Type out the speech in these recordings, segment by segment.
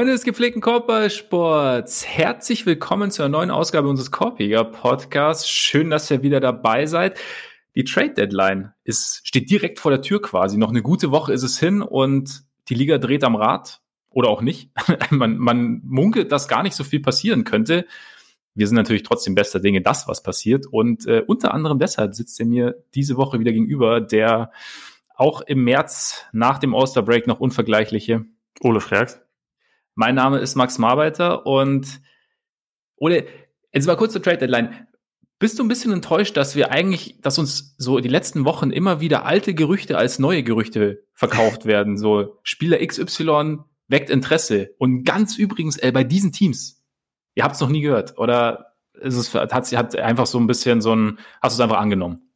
Freunde des gepflegten Korbballsports, herzlich willkommen zu einer neuen Ausgabe unseres Korpiger Podcasts. Schön, dass ihr wieder dabei seid. Die Trade Deadline ist, steht direkt vor der Tür quasi. Noch eine gute Woche ist es hin und die Liga dreht am Rad oder auch nicht. man, man munkelt, dass gar nicht so viel passieren könnte. Wir sind natürlich trotzdem bester Dinge, das was passiert. Und äh, unter anderem deshalb sitzt er mir diese Woche wieder gegenüber, der auch im März nach dem All-Star Break noch unvergleichliche Ole Freaks. Mein Name ist Max Marbeiter und Ole, jetzt mal kurz zur Trade Deadline. Bist du ein bisschen enttäuscht, dass wir eigentlich, dass uns so die letzten Wochen immer wieder alte Gerüchte als neue Gerüchte verkauft werden? So Spieler XY weckt Interesse. Und ganz übrigens äh, bei diesen Teams, ihr habt es noch nie gehört, oder ist es hat, hat einfach so ein bisschen so ein, hast du es einfach angenommen?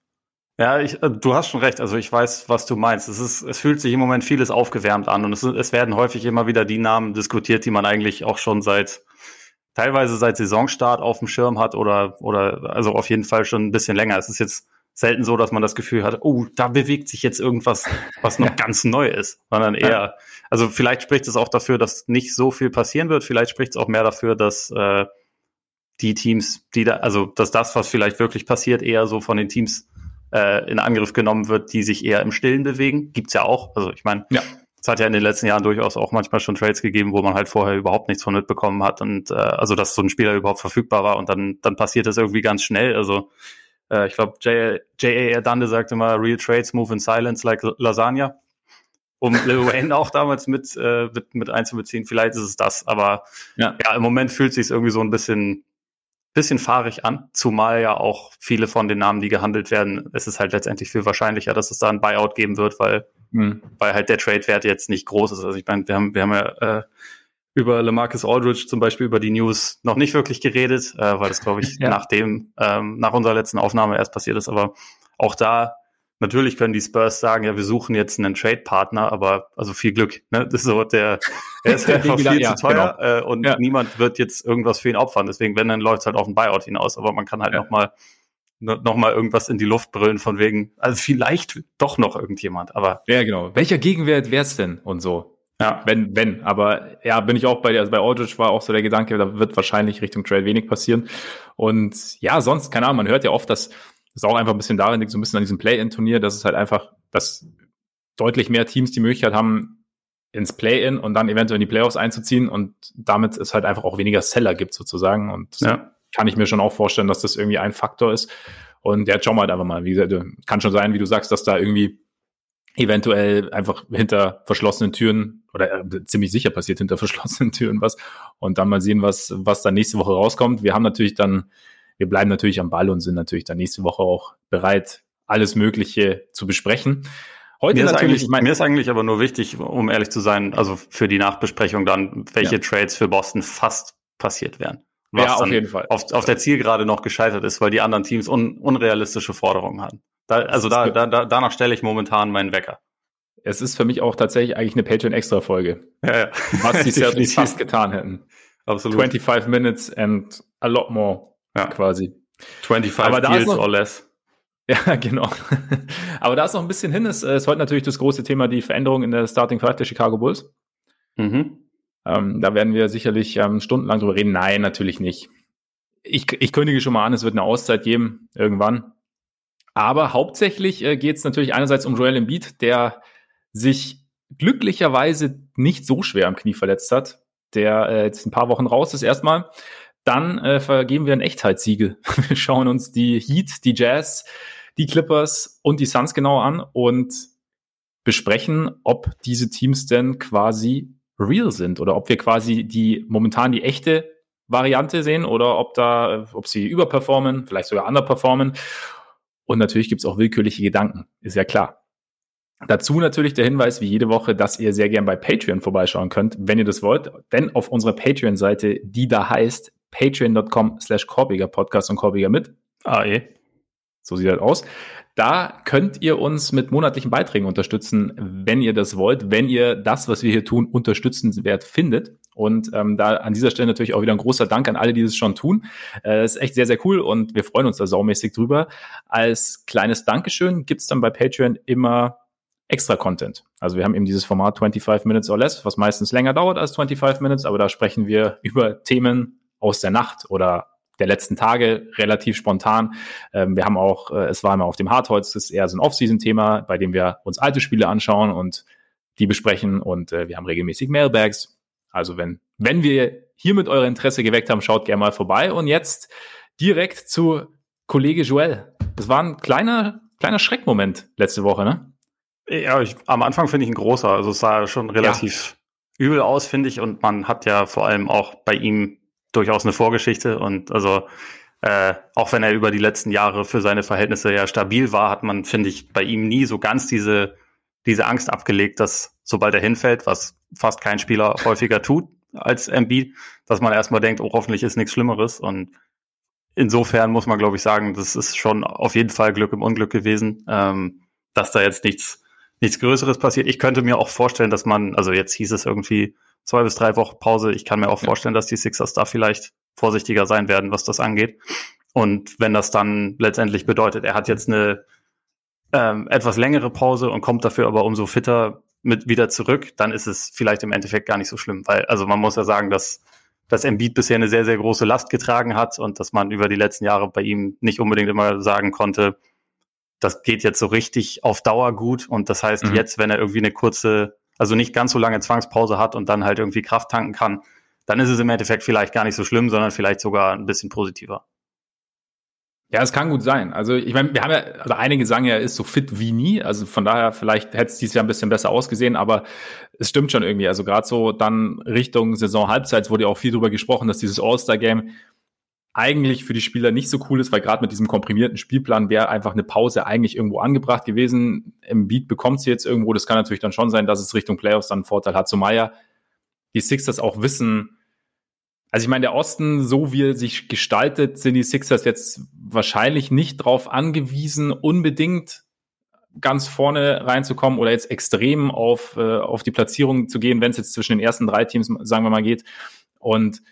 Ja, ich, äh, du hast schon recht. Also ich weiß, was du meinst. Es ist, es fühlt sich im Moment vieles aufgewärmt an und es, es werden häufig immer wieder die Namen diskutiert, die man eigentlich auch schon seit teilweise seit Saisonstart auf dem Schirm hat oder oder also auf jeden Fall schon ein bisschen länger. Es ist jetzt selten so, dass man das Gefühl hat, oh, da bewegt sich jetzt irgendwas, was noch ganz neu ist, sondern eher, also vielleicht spricht es auch dafür, dass nicht so viel passieren wird. Vielleicht spricht es auch mehr dafür, dass äh, die Teams, die da, also dass das, was vielleicht wirklich passiert, eher so von den Teams äh, in Angriff genommen wird, die sich eher im Stillen bewegen. Gibt's ja auch. Also ich meine, ja. es hat ja in den letzten Jahren durchaus auch manchmal schon Trades gegeben, wo man halt vorher überhaupt nichts von mitbekommen hat und äh, also dass so ein Spieler überhaupt verfügbar war und dann dann passiert das irgendwie ganz schnell. Also äh, ich glaube, J.A. Dande sagte mal, Real Trades move in silence like Lasagna. Um Lil Wayne auch damals mit, äh, mit, mit einzubeziehen. Vielleicht ist es das, aber ja, ja im Moment fühlt sich irgendwie so ein bisschen bisschen fahrig an, zumal ja auch viele von den Namen, die gehandelt werden, es ist halt letztendlich viel wahrscheinlicher, dass es da ein Buyout geben wird, weil, mhm. weil halt der Trade-Wert jetzt nicht groß ist. Also ich meine, wir haben, wir haben ja äh, über LaMarcus Aldridge zum Beispiel über die News noch nicht wirklich geredet, äh, weil das, glaube ich, ja. nach dem, ähm, nach unserer letzten Aufnahme erst passiert ist. Aber auch da Natürlich können die Spurs sagen, ja, wir suchen jetzt einen Trade-Partner, aber also viel Glück. Ne? Das ist so der, er ist einfach viel ja, zu teuer genau. äh, und ja. niemand wird jetzt irgendwas für ihn opfern. Deswegen, wenn, dann läuft es halt auf den Buyout hinaus. Aber man kann halt ja. nochmal noch mal irgendwas in die Luft brüllen von wegen, also vielleicht doch noch irgendjemand, aber. Ja, genau. Welcher Gegenwert wär's denn und so? Ja. Wenn, wenn. Aber ja, bin ich auch bei dir. Also bei Aldridge war auch so der Gedanke, da wird wahrscheinlich Richtung Trade wenig passieren. Und ja, sonst, keine Ahnung, man hört ja oft, dass ist auch einfach ein bisschen darin liegt, so ein bisschen an diesem Play-In-Turnier, dass es halt einfach, dass deutlich mehr Teams die Möglichkeit haben, ins Play-In und dann eventuell in die Playoffs einzuziehen und damit es halt einfach auch weniger Seller gibt sozusagen und ja. kann ich mir schon auch vorstellen, dass das irgendwie ein Faktor ist und ja, schauen wir halt einfach mal, wie gesagt, kann schon sein, wie du sagst, dass da irgendwie eventuell einfach hinter verschlossenen Türen oder äh, ziemlich sicher passiert hinter verschlossenen Türen was und dann mal sehen, was, was da nächste Woche rauskommt. Wir haben natürlich dann wir bleiben natürlich am Ball und sind natürlich dann nächste Woche auch bereit, alles Mögliche zu besprechen. Heute mir natürlich, ist mir ist eigentlich aber nur wichtig, um ehrlich zu sein, also für die Nachbesprechung dann, welche ja. Trades für Boston fast passiert wären. Was ja, auf jeden Fall. Auf, auf der Zielgerade noch gescheitert ist, weil die anderen Teams un, unrealistische Forderungen hatten. Da, also da, da, da, danach stelle ich momentan meinen Wecker. Es ist für mich auch tatsächlich eigentlich eine Patreon-Extra-Folge. Ja, ja. Was die Celtics fast getan hätten. Absolut. 25 Minutes and a lot more ja. quasi. 25 Aber Deals noch, or less. Ja, genau. Aber da ist noch ein bisschen hin. Es ist heute natürlich das große Thema die Veränderung in der Starting Five der Chicago Bulls. Mhm. Ähm, da werden wir sicherlich ähm, stundenlang drüber reden. Nein, natürlich nicht. Ich, ich kündige schon mal an, es wird eine Auszeit geben, irgendwann. Aber hauptsächlich äh, geht es natürlich einerseits um Joel Embiid, der sich glücklicherweise nicht so schwer am Knie verletzt hat, der äh, jetzt ein paar Wochen raus ist erstmal. Dann äh, vergeben wir ein Echtheitssiegel. Wir schauen uns die Heat, die Jazz, die Clippers und die Suns genau an und besprechen, ob diese Teams denn quasi real sind oder ob wir quasi die momentan die echte Variante sehen oder ob da, ob sie überperformen, vielleicht sogar underperformen. Und natürlich gibt's auch willkürliche Gedanken, ist ja klar. Dazu natürlich der Hinweis, wie jede Woche, dass ihr sehr gern bei Patreon vorbeischauen könnt, wenn ihr das wollt. Denn auf unserer Patreon-Seite, die da heißt patreon.com slash Korbiger Podcast und Korbiger mit AE. So sieht das aus. Da könnt ihr uns mit monatlichen Beiträgen unterstützen, wenn ihr das wollt, wenn ihr das, was wir hier tun, unterstützenswert findet. Und ähm, da an dieser Stelle natürlich auch wieder ein großer Dank an alle, die das schon tun. Äh, ist echt sehr, sehr cool und wir freuen uns da saumäßig drüber. Als kleines Dankeschön gibt's dann bei Patreon immer extra Content. Also wir haben eben dieses Format 25 Minutes or Less, was meistens länger dauert als 25 Minutes, aber da sprechen wir über Themen aus der Nacht oder der letzten Tage relativ spontan. Ähm, wir haben auch, äh, es war immer auf dem Hardholz, das ist eher so ein Off-Season-Thema, bei dem wir uns alte Spiele anschauen und die besprechen und äh, wir haben regelmäßig Mailbags. Also wenn, wenn wir hiermit euer Interesse geweckt haben, schaut gerne mal vorbei und jetzt direkt zu Kollege Joel. Das war ein kleiner, kleiner Schreckmoment letzte Woche, ne? Ja, ich, am Anfang finde ich ein großer. Also es sah schon relativ ja. übel aus, finde ich. Und man hat ja vor allem auch bei ihm durchaus eine Vorgeschichte. Und also äh, auch wenn er über die letzten Jahre für seine Verhältnisse ja stabil war, hat man, finde ich, bei ihm nie so ganz diese, diese Angst abgelegt, dass sobald er hinfällt, was fast kein Spieler häufiger tut als MB, dass man erstmal denkt, oh, hoffentlich ist nichts Schlimmeres. Und insofern muss man, glaube ich, sagen, das ist schon auf jeden Fall Glück im Unglück gewesen, ähm, dass da jetzt nichts nichts Größeres passiert. Ich könnte mir auch vorstellen, dass man, also jetzt hieß es irgendwie zwei bis drei Wochen Pause. Ich kann mir auch vorstellen, dass die Sixers da vielleicht vorsichtiger sein werden, was das angeht. Und wenn das dann letztendlich bedeutet, er hat jetzt eine ähm, etwas längere Pause und kommt dafür aber umso fitter mit wieder zurück, dann ist es vielleicht im Endeffekt gar nicht so schlimm, weil also man muss ja sagen, dass dass Embiid bisher eine sehr sehr große Last getragen hat und dass man über die letzten Jahre bei ihm nicht unbedingt immer sagen konnte, das geht jetzt so richtig auf Dauer gut. Und das heißt, mhm. jetzt, wenn er irgendwie eine kurze, also nicht ganz so lange Zwangspause hat und dann halt irgendwie Kraft tanken kann, dann ist es im Endeffekt vielleicht gar nicht so schlimm, sondern vielleicht sogar ein bisschen positiver. Ja, es kann gut sein. Also ich meine, wir haben ja, also einige sagen ja, er ist so fit wie nie. Also von daher, vielleicht hätte es dieses Jahr ein bisschen besser ausgesehen, aber es stimmt schon irgendwie. Also gerade so dann Richtung Saison Halbzeit wurde ja auch viel darüber gesprochen, dass dieses All-Star-Game eigentlich für die Spieler nicht so cool ist, weil gerade mit diesem komprimierten Spielplan wäre einfach eine Pause eigentlich irgendwo angebracht gewesen. Im Beat bekommt sie jetzt irgendwo. Das kann natürlich dann schon sein, dass es Richtung Playoffs dann einen Vorteil hat. Zumal ja die Sixers auch wissen, also ich meine, der Osten, so wie er sich gestaltet, sind die Sixers jetzt wahrscheinlich nicht drauf angewiesen, unbedingt ganz vorne reinzukommen oder jetzt extrem auf, äh, auf die Platzierung zu gehen, wenn es jetzt zwischen den ersten drei Teams, sagen wir mal, geht. Und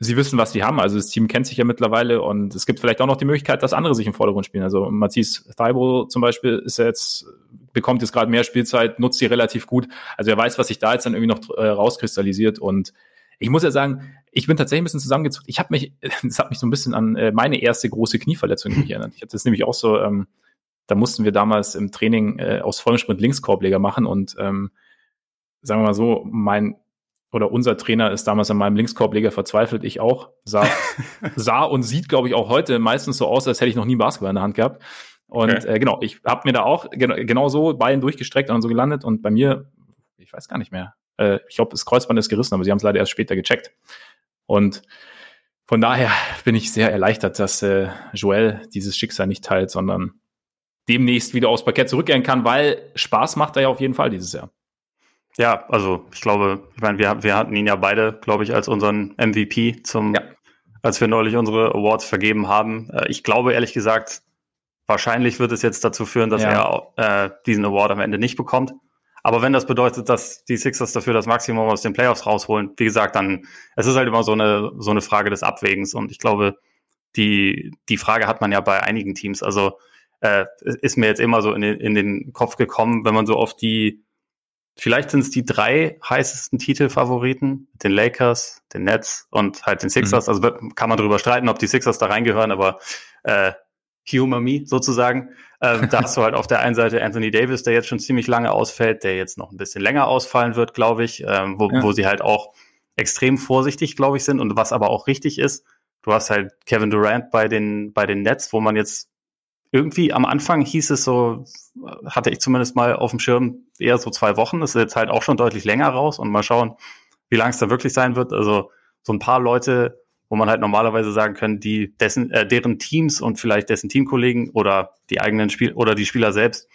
sie wissen, was sie haben. Also das Team kennt sich ja mittlerweile und es gibt vielleicht auch noch die Möglichkeit, dass andere sich im Vordergrund spielen. Also Matisse Thibault zum Beispiel ist jetzt, bekommt jetzt gerade mehr Spielzeit, nutzt sie relativ gut. Also er weiß, was sich da jetzt dann irgendwie noch äh, rauskristallisiert und ich muss ja sagen, ich bin tatsächlich ein bisschen zusammengezogen. Ich habe mich, das hat mich so ein bisschen an äh, meine erste große Knieverletzung erinnert. Ich hatte das nämlich auch so, ähm, da mussten wir damals im Training äh, aus vollem Sprint Linkskorbleger machen und ähm, sagen wir mal so, mein oder unser Trainer ist damals an meinem Linkskorbleger verzweifelt, ich auch, sah, sah und sieht, glaube ich, auch heute meistens so aus, als hätte ich noch nie Basketball in der Hand gehabt. Und okay. äh, genau, ich habe mir da auch genau, genau so Bein durchgestreckt und so gelandet und bei mir, ich weiß gar nicht mehr, äh, ich glaube, das Kreuzband ist gerissen, aber sie haben es leider erst später gecheckt. Und von daher bin ich sehr erleichtert, dass äh, Joel dieses Schicksal nicht teilt, sondern demnächst wieder aufs Parkett zurückkehren kann, weil Spaß macht er ja auf jeden Fall dieses Jahr. Ja, also ich glaube, ich meine, wir, wir hatten ihn ja beide, glaube ich, als unseren MVP zum, ja. als wir neulich unsere Awards vergeben haben. Äh, ich glaube ehrlich gesagt, wahrscheinlich wird es jetzt dazu führen, dass ja. er äh, diesen Award am Ende nicht bekommt. Aber wenn das bedeutet, dass die Sixers dafür das Maximum aus den Playoffs rausholen, wie gesagt, dann es ist halt immer so eine so eine Frage des Abwägens und ich glaube, die die Frage hat man ja bei einigen Teams. Also äh, ist mir jetzt immer so in den, in den Kopf gekommen, wenn man so auf die Vielleicht sind es die drei heißesten Titelfavoriten, den Lakers, den Nets und halt den Sixers. Mhm. Also kann man darüber streiten, ob die Sixers da reingehören, aber äh, humor me sozusagen. Ähm, da hast du halt auf der einen Seite Anthony Davis, der jetzt schon ziemlich lange ausfällt, der jetzt noch ein bisschen länger ausfallen wird, glaube ich, ähm, wo, ja. wo sie halt auch extrem vorsichtig, glaube ich, sind und was aber auch richtig ist. Du hast halt Kevin Durant bei den, bei den Nets, wo man jetzt irgendwie am Anfang hieß es so, hatte ich zumindest mal auf dem Schirm, eher so zwei Wochen. Das ist jetzt halt auch schon deutlich länger raus und mal schauen, wie lang es da wirklich sein wird. Also so ein paar Leute, wo man halt normalerweise sagen können, die dessen, äh, deren Teams und vielleicht dessen Teamkollegen oder die eigenen Spiel oder die Spieler selbst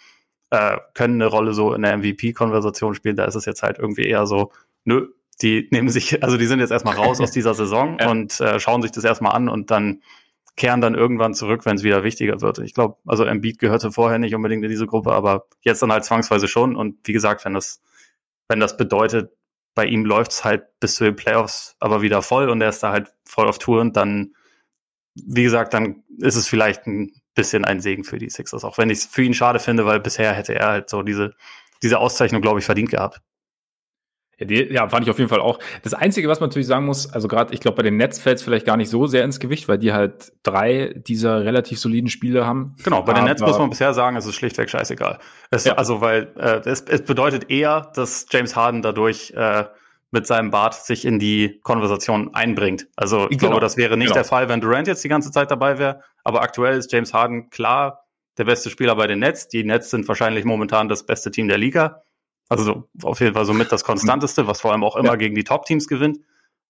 äh, können eine Rolle so in der MVP-Konversation spielen. Da ist es jetzt halt irgendwie eher so, nö, die nehmen sich, also die sind jetzt erstmal raus aus dieser Saison ja. und äh, schauen sich das erstmal an und dann kehren dann irgendwann zurück, wenn es wieder wichtiger wird. Ich glaube, also Embiid gehörte vorher nicht unbedingt in diese Gruppe, aber jetzt dann halt zwangsweise schon. Und wie gesagt, wenn das, wenn das bedeutet, bei ihm läuft's halt bis zu den Playoffs aber wieder voll und er ist da halt voll auf Tour und dann, wie gesagt, dann ist es vielleicht ein bisschen ein Segen für die Sixers, auch wenn ich es für ihn schade finde, weil bisher hätte er halt so diese, diese Auszeichnung, glaube ich, verdient gehabt. Ja, fand ich auf jeden Fall auch. Das Einzige, was man natürlich sagen muss, also gerade, ich glaube, bei den Nets fällt es vielleicht gar nicht so sehr ins Gewicht, weil die halt drei dieser relativ soliden Spiele haben. Genau, bei den Nets muss man bisher sagen, es ist schlichtweg scheißegal. Es, ja. Also, weil äh, es, es bedeutet eher, dass James Harden dadurch äh, mit seinem Bart sich in die Konversation einbringt. Also ich genau. glaube, das wäre nicht genau. der Fall, wenn Durant jetzt die ganze Zeit dabei wäre. Aber aktuell ist James Harden klar der beste Spieler bei den Nets. Die Nets sind wahrscheinlich momentan das beste Team der Liga. Also auf jeden Fall somit das konstanteste, was vor allem auch immer ja. gegen die Top-Teams gewinnt.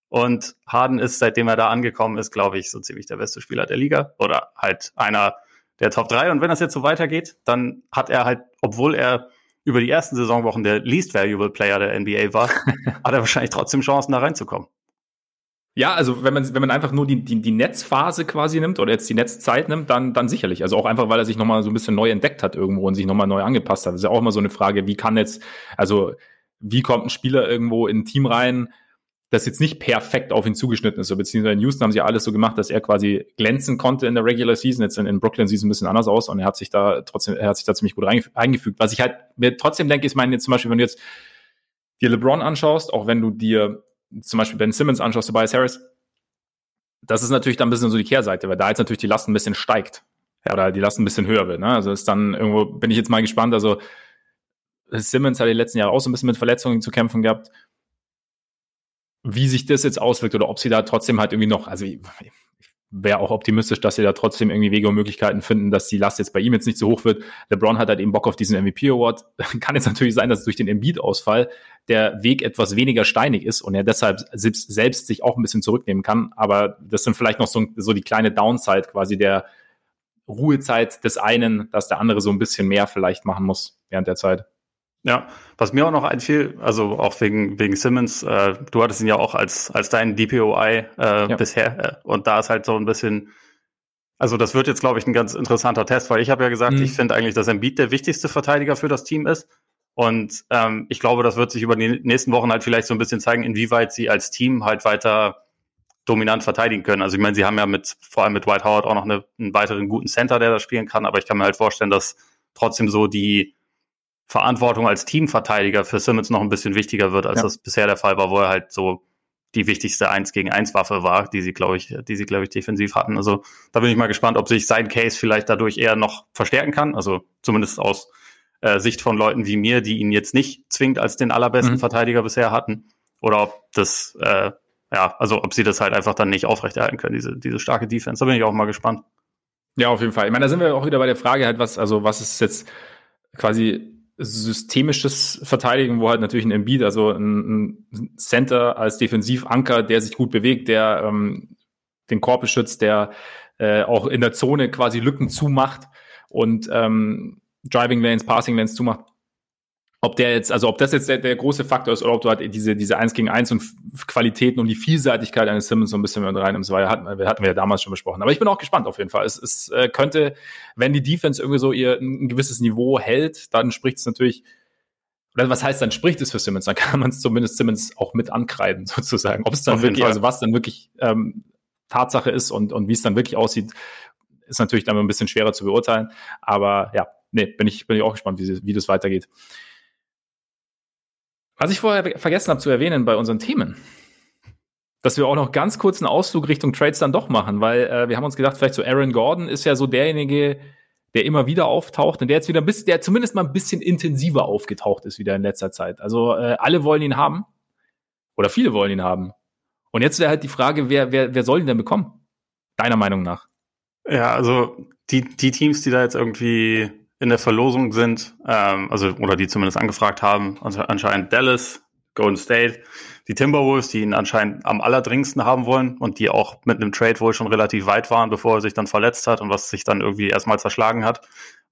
Und Harden ist, seitdem er da angekommen ist, glaube ich, so ziemlich der beste Spieler der Liga oder halt einer der Top 3. Und wenn das jetzt so weitergeht, dann hat er halt, obwohl er über die ersten Saisonwochen der least valuable Player der NBA war, hat er wahrscheinlich trotzdem Chancen, da reinzukommen. Ja, also wenn man, wenn man einfach nur die, die, die Netzphase quasi nimmt oder jetzt die Netzzeit nimmt, dann, dann sicherlich. Also auch einfach, weil er sich nochmal so ein bisschen neu entdeckt hat irgendwo und sich nochmal neu angepasst hat. Das ist ja auch immer so eine Frage, wie kann jetzt, also wie kommt ein Spieler irgendwo in ein Team rein, das jetzt nicht perfekt auf ihn zugeschnitten ist. So, beziehungsweise in Houston haben sie ja alles so gemacht, dass er quasi glänzen konnte in der Regular Season. Jetzt in, in Brooklyn sieht es ein bisschen anders aus und er hat sich da trotzdem, er hat sich da ziemlich gut eingefügt. Was ich halt mir trotzdem denke, ist, meine, jetzt zum Beispiel, wenn du jetzt dir LeBron anschaust, auch wenn du dir zum Beispiel Ben Simmons anschaust, Tobias Harris, das ist natürlich dann ein bisschen so die Kehrseite, weil da jetzt natürlich die Last ein bisschen steigt. Ja. Oder die Last ein bisschen höher wird. Ne? Also ist dann irgendwo, bin ich jetzt mal gespannt. Also Simmons hat die letzten Jahre auch so ein bisschen mit Verletzungen zu kämpfen gehabt. Wie sich das jetzt auswirkt oder ob sie da trotzdem halt irgendwie noch, also ich, wäre auch optimistisch, dass sie da trotzdem irgendwie Wege und Möglichkeiten finden, dass die Last jetzt bei ihm jetzt nicht so hoch wird. LeBron hat halt eben Bock auf diesen MVP Award. Kann jetzt natürlich sein, dass durch den Embiid-Ausfall der Weg etwas weniger steinig ist und er deshalb selbst, selbst sich auch ein bisschen zurücknehmen kann. Aber das sind vielleicht noch so, so die kleine Downside quasi der Ruhezeit des einen, dass der andere so ein bisschen mehr vielleicht machen muss während der Zeit. Ja, was mir auch noch einfiel, also auch wegen, wegen Simmons, äh, du hattest ihn ja auch als, als dein DPOI äh, ja. bisher äh, und da ist halt so ein bisschen, also das wird jetzt, glaube ich, ein ganz interessanter Test, weil ich habe ja gesagt, mhm. ich finde eigentlich, dass Embiid der wichtigste Verteidiger für das Team ist und ähm, ich glaube, das wird sich über die nächsten Wochen halt vielleicht so ein bisschen zeigen, inwieweit sie als Team halt weiter dominant verteidigen können. Also ich meine, sie haben ja mit, vor allem mit White Howard auch noch eine, einen weiteren guten Center, der da spielen kann, aber ich kann mir halt vorstellen, dass trotzdem so die Verantwortung als Teamverteidiger für Simmons noch ein bisschen wichtiger wird, als ja. das bisher der Fall war, wo er halt so die wichtigste 1 gegen 1 Waffe war, die sie, glaube ich, die sie, glaube ich, defensiv hatten. Also da bin ich mal gespannt, ob sich sein Case vielleicht dadurch eher noch verstärken kann. Also zumindest aus äh, Sicht von Leuten wie mir, die ihn jetzt nicht zwingend als den allerbesten mhm. Verteidiger bisher hatten. Oder ob das, äh, ja, also ob sie das halt einfach dann nicht aufrechterhalten können, diese, diese starke Defense. Da bin ich auch mal gespannt. Ja, auf jeden Fall. Ich meine, da sind wir auch wieder bei der Frage halt, was, also was ist jetzt quasi systemisches Verteidigen, wo halt natürlich ein Embiid, also ein, ein Center als Defensivanker, der sich gut bewegt, der ähm, den Korb beschützt, der äh, auch in der Zone quasi Lücken zumacht und ähm, Driving Lanes, Passing Lanes zumacht ob der jetzt, also ob das jetzt der, der große Faktor ist oder ob du halt diese, diese 1 gegen 1 und Qualitäten und die Vielseitigkeit eines Simmons so ein bisschen mit reinnimmst, weil hatten, hatten wir ja damals schon besprochen. Aber ich bin auch gespannt auf jeden Fall. Es, es äh, könnte, wenn die Defense irgendwie so ihr ein gewisses Niveau hält, dann spricht es natürlich, oder was heißt dann spricht es für Simmons? Dann kann man es zumindest Simmons auch mit ankreiden, sozusagen. Ob es dann wirklich, also was dann wirklich ähm, Tatsache ist und, und wie es dann wirklich aussieht, ist natürlich dann ein bisschen schwerer zu beurteilen. Aber ja, nee, bin ich, bin ich auch gespannt, wie, wie das weitergeht. Was ich vorher vergessen habe zu erwähnen bei unseren Themen, dass wir auch noch ganz kurz einen Ausflug Richtung Trades dann doch machen, weil äh, wir haben uns gedacht, vielleicht so Aaron Gordon ist ja so derjenige, der immer wieder auftaucht und der jetzt wieder ein bisschen, der zumindest mal ein bisschen intensiver aufgetaucht ist wieder in letzter Zeit. Also äh, alle wollen ihn haben oder viele wollen ihn haben. Und jetzt wäre halt die Frage, wer, wer, wer soll ihn denn bekommen? Deiner Meinung nach? Ja, also die, die Teams, die da jetzt irgendwie in der Verlosung sind, ähm, also oder die zumindest angefragt haben, also anscheinend Dallas, Golden State, die Timberwolves, die ihn anscheinend am allerdringendsten haben wollen und die auch mit einem Trade wohl schon relativ weit waren, bevor er sich dann verletzt hat und was sich dann irgendwie erstmal zerschlagen hat.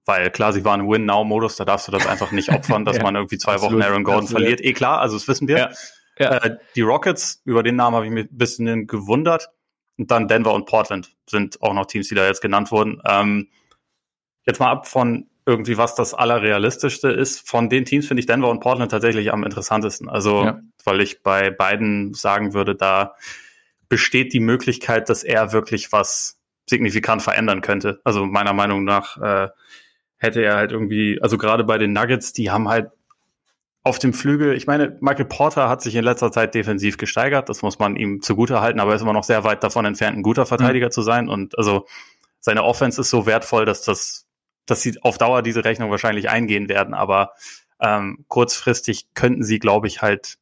Weil klar, sie waren im Win-Now-Modus, da darfst du das einfach nicht opfern, dass ja, man irgendwie zwei absolut, Wochen Aaron Gordon absolut. verliert. Eh klar, also das wissen wir. Ja, ja. Äh, die Rockets, über den Namen habe ich mich ein bisschen gewundert. Und dann Denver und Portland sind auch noch Teams, die da jetzt genannt wurden. Ähm, jetzt mal ab von irgendwie was das Allerrealistischste ist. Von den Teams finde ich Denver und Portland tatsächlich am interessantesten. Also, ja. weil ich bei beiden sagen würde, da besteht die Möglichkeit, dass er wirklich was signifikant verändern könnte. Also meiner Meinung nach äh, hätte er halt irgendwie, also gerade bei den Nuggets, die haben halt auf dem Flügel, ich meine, Michael Porter hat sich in letzter Zeit defensiv gesteigert, das muss man ihm zugute halten, aber er ist immer noch sehr weit davon entfernt, ein guter Verteidiger mhm. zu sein. Und also seine Offense ist so wertvoll, dass das, dass sie auf Dauer diese Rechnung wahrscheinlich eingehen werden. Aber ähm, kurzfristig könnten sie, glaube ich, halt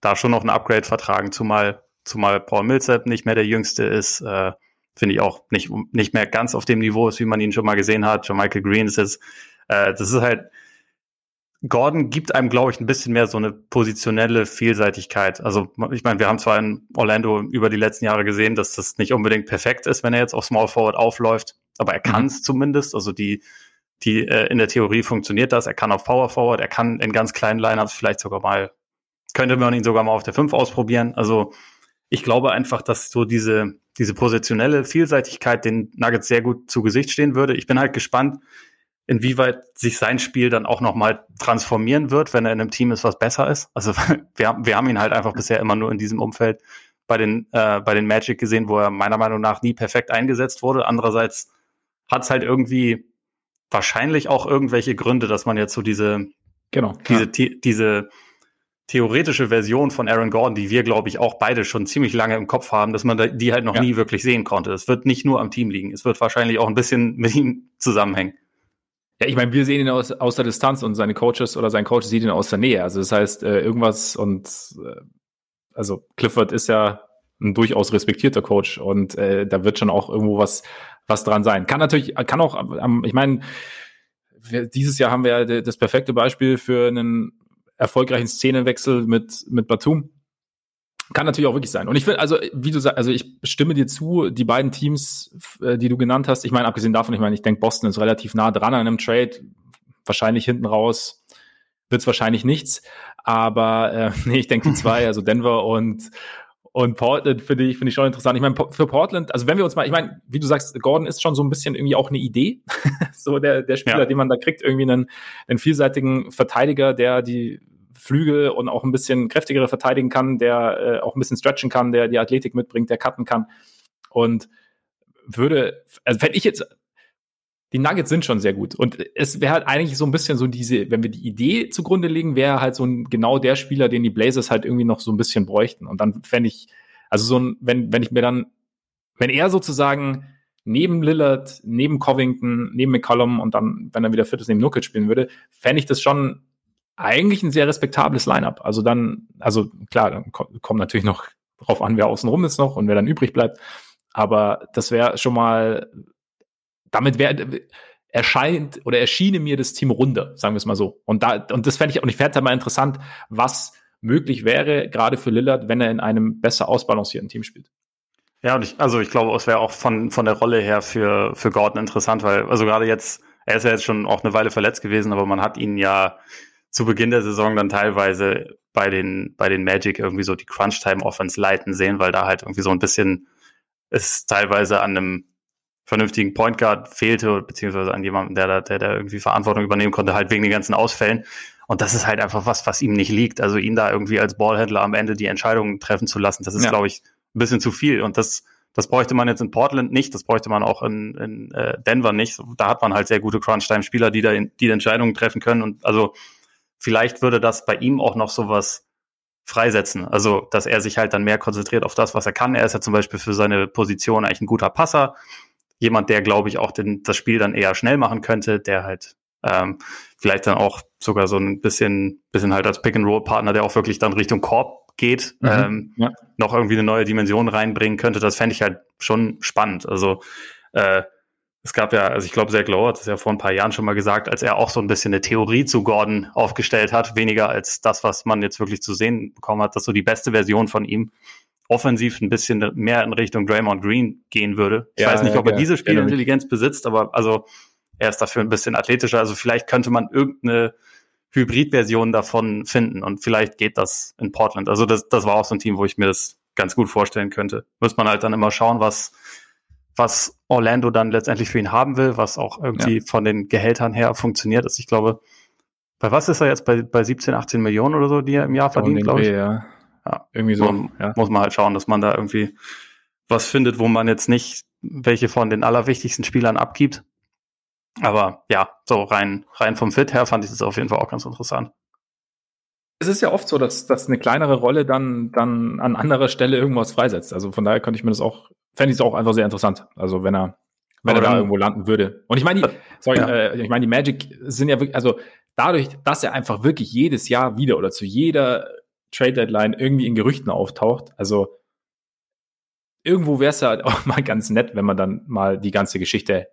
da schon noch ein Upgrade vertragen, zumal, zumal Paul Millsap nicht mehr der Jüngste ist, äh, finde ich auch nicht, nicht mehr ganz auf dem Niveau ist, wie man ihn schon mal gesehen hat. John Michael Green ist jetzt, äh, das ist halt, Gordon gibt einem, glaube ich, ein bisschen mehr so eine positionelle Vielseitigkeit. Also ich meine, wir haben zwar in Orlando über die letzten Jahre gesehen, dass das nicht unbedingt perfekt ist, wenn er jetzt auf Small Forward aufläuft, aber er kann es mhm. zumindest. Also die, die äh, in der Theorie funktioniert das. Er kann auf Power Forward, er kann in ganz kleinen Lineups vielleicht sogar mal, könnte man ihn sogar mal auf der 5 ausprobieren. Also ich glaube einfach, dass so diese, diese positionelle Vielseitigkeit den Nuggets sehr gut zu Gesicht stehen würde. Ich bin halt gespannt, inwieweit sich sein Spiel dann auch nochmal transformieren wird, wenn er in einem Team ist, was besser ist. Also wir, wir haben ihn halt einfach bisher immer nur in diesem Umfeld bei den, äh, bei den Magic gesehen, wo er meiner Meinung nach nie perfekt eingesetzt wurde. Andererseits hat es halt irgendwie wahrscheinlich auch irgendwelche Gründe, dass man jetzt so diese, genau, diese, ja. diese theoretische Version von Aaron Gordon, die wir, glaube ich, auch beide schon ziemlich lange im Kopf haben, dass man die halt noch ja. nie wirklich sehen konnte. Es wird nicht nur am Team liegen. Es wird wahrscheinlich auch ein bisschen mit ihm zusammenhängen. Ja, ich meine, wir sehen ihn aus, aus der Distanz und seine Coaches oder sein Coach sieht ihn aus der Nähe. Also das heißt, äh, irgendwas und äh, also Clifford ist ja ein durchaus respektierter Coach und äh, da wird schon auch irgendwo was was dran sein. Kann natürlich, kann auch, ähm, ich meine, dieses Jahr haben wir ja das perfekte Beispiel für einen erfolgreichen Szenenwechsel mit mit Batum kann natürlich auch wirklich sein. Und ich finde, also, wie du sagst, also ich stimme dir zu, die beiden Teams, äh, die du genannt hast, ich meine, abgesehen davon, ich meine, ich denke, Boston ist relativ nah dran an einem Trade, wahrscheinlich hinten raus wird es wahrscheinlich nichts. Aber äh, nee, ich denke, die zwei, also Denver und und Portland finde ich, finde ich schon interessant. Ich meine, für Portland, also wenn wir uns mal, ich meine, wie du sagst, Gordon ist schon so ein bisschen irgendwie auch eine Idee. so der, der Spieler, ja. den man da kriegt, irgendwie einen, einen vielseitigen Verteidiger, der die Flügel und auch ein bisschen kräftigere verteidigen kann, der äh, auch ein bisschen stretchen kann, der die Athletik mitbringt, der cutten kann. Und würde, also wenn ich jetzt, die Nuggets sind schon sehr gut. Und es wäre halt eigentlich so ein bisschen so diese, wenn wir die Idee zugrunde legen, wäre halt so ein genau der Spieler, den die Blazers halt irgendwie noch so ein bisschen bräuchten. Und dann fände ich, also so ein, wenn, wenn ich mir dann, wenn er sozusagen neben Lillard, neben Covington, neben McCollum und dann, wenn er wieder fit ist, neben Nukic spielen würde, fände ich das schon eigentlich ein sehr respektables Lineup. Also dann, also klar, dann kommt natürlich noch drauf an, wer außen rum ist noch und wer dann übrig bleibt. Aber das wäre schon mal, damit wäre, erscheint oder erschiene mir das Team runter, sagen wir es mal so. Und da, und das fände ich, und ich fände halt mal interessant, was möglich wäre, gerade für Lillard, wenn er in einem besser ausbalancierten Team spielt. Ja, und ich, also ich glaube, es wäre auch von, von der Rolle her für, für Gordon interessant, weil, also gerade jetzt, er ist ja jetzt schon auch eine Weile verletzt gewesen, aber man hat ihn ja zu Beginn der Saison dann teilweise bei den, bei den Magic irgendwie so die Crunch-Time-Offense leiten sehen, weil da halt irgendwie so ein bisschen es teilweise an einem vernünftigen Point Guard fehlte, beziehungsweise an jemandem, der da, der da irgendwie Verantwortung übernehmen konnte, halt wegen den ganzen Ausfällen. Und das ist halt einfach was, was ihm nicht liegt. Also ihn da irgendwie als Ballhändler am Ende die Entscheidungen treffen zu lassen, das ist, ja. glaube ich, ein bisschen zu viel. Und das, das bräuchte man jetzt in Portland nicht, das bräuchte man auch in, in äh, Denver nicht. Da hat man halt sehr gute Crunch-Time-Spieler, die da in, die Entscheidungen treffen können. Und also vielleicht würde das bei ihm auch noch sowas freisetzen. Also, dass er sich halt dann mehr konzentriert auf das, was er kann. Er ist ja zum Beispiel für seine Position eigentlich ein guter Passer. Jemand, der, glaube ich, auch den, das Spiel dann eher schnell machen könnte, der halt ähm, vielleicht dann auch sogar so ein bisschen, bisschen halt als Pick-and-Roll-Partner, der auch wirklich dann Richtung Korb geht, mhm, ähm, ja. noch irgendwie eine neue Dimension reinbringen könnte. Das fände ich halt schon spannend. Also äh, es gab ja, also ich glaube, Zach Lowe hat das ja vor ein paar Jahren schon mal gesagt, als er auch so ein bisschen eine Theorie zu Gordon aufgestellt hat, weniger als das, was man jetzt wirklich zu sehen bekommen hat, dass so die beste Version von ihm offensiv ein bisschen mehr in Richtung Draymond Green gehen würde. Ich ja, weiß nicht, ob ja, er diese Spielintelligenz besitzt, aber also er ist dafür ein bisschen athletischer. Also vielleicht könnte man irgendeine Hybridversion davon finden und vielleicht geht das in Portland. Also das, das war auch so ein Team, wo ich mir das ganz gut vorstellen könnte. Muss man halt dann immer schauen, was was Orlando dann letztendlich für ihn haben will, was auch irgendwie ja. von den Gehältern her funktioniert ist. Ich glaube, bei was ist er jetzt? Bei, bei 17, 18 Millionen oder so, die er im Jahr verdient, glaube ich. Ja. Ja. Irgendwie so. Man, ja. Muss man halt schauen, dass man da irgendwie was findet, wo man jetzt nicht welche von den allerwichtigsten Spielern abgibt. Aber ja, so rein, rein vom Fit her fand ich das auf jeden Fall auch ganz interessant. Es ist ja oft so, dass, dass eine kleinere Rolle dann, dann an anderer Stelle irgendwas freisetzt. Also von daher könnte ich mir das auch, fände ich es auch einfach sehr interessant. Also wenn er, wenn er da irgendwo landen würde. Und ich meine, die, sorry, ja. äh, ich meine, die Magic sind ja wirklich, also dadurch, dass er einfach wirklich jedes Jahr wieder oder zu jeder Trade Deadline irgendwie in Gerüchten auftaucht, also irgendwo wäre es ja auch mal ganz nett, wenn man dann mal die ganze Geschichte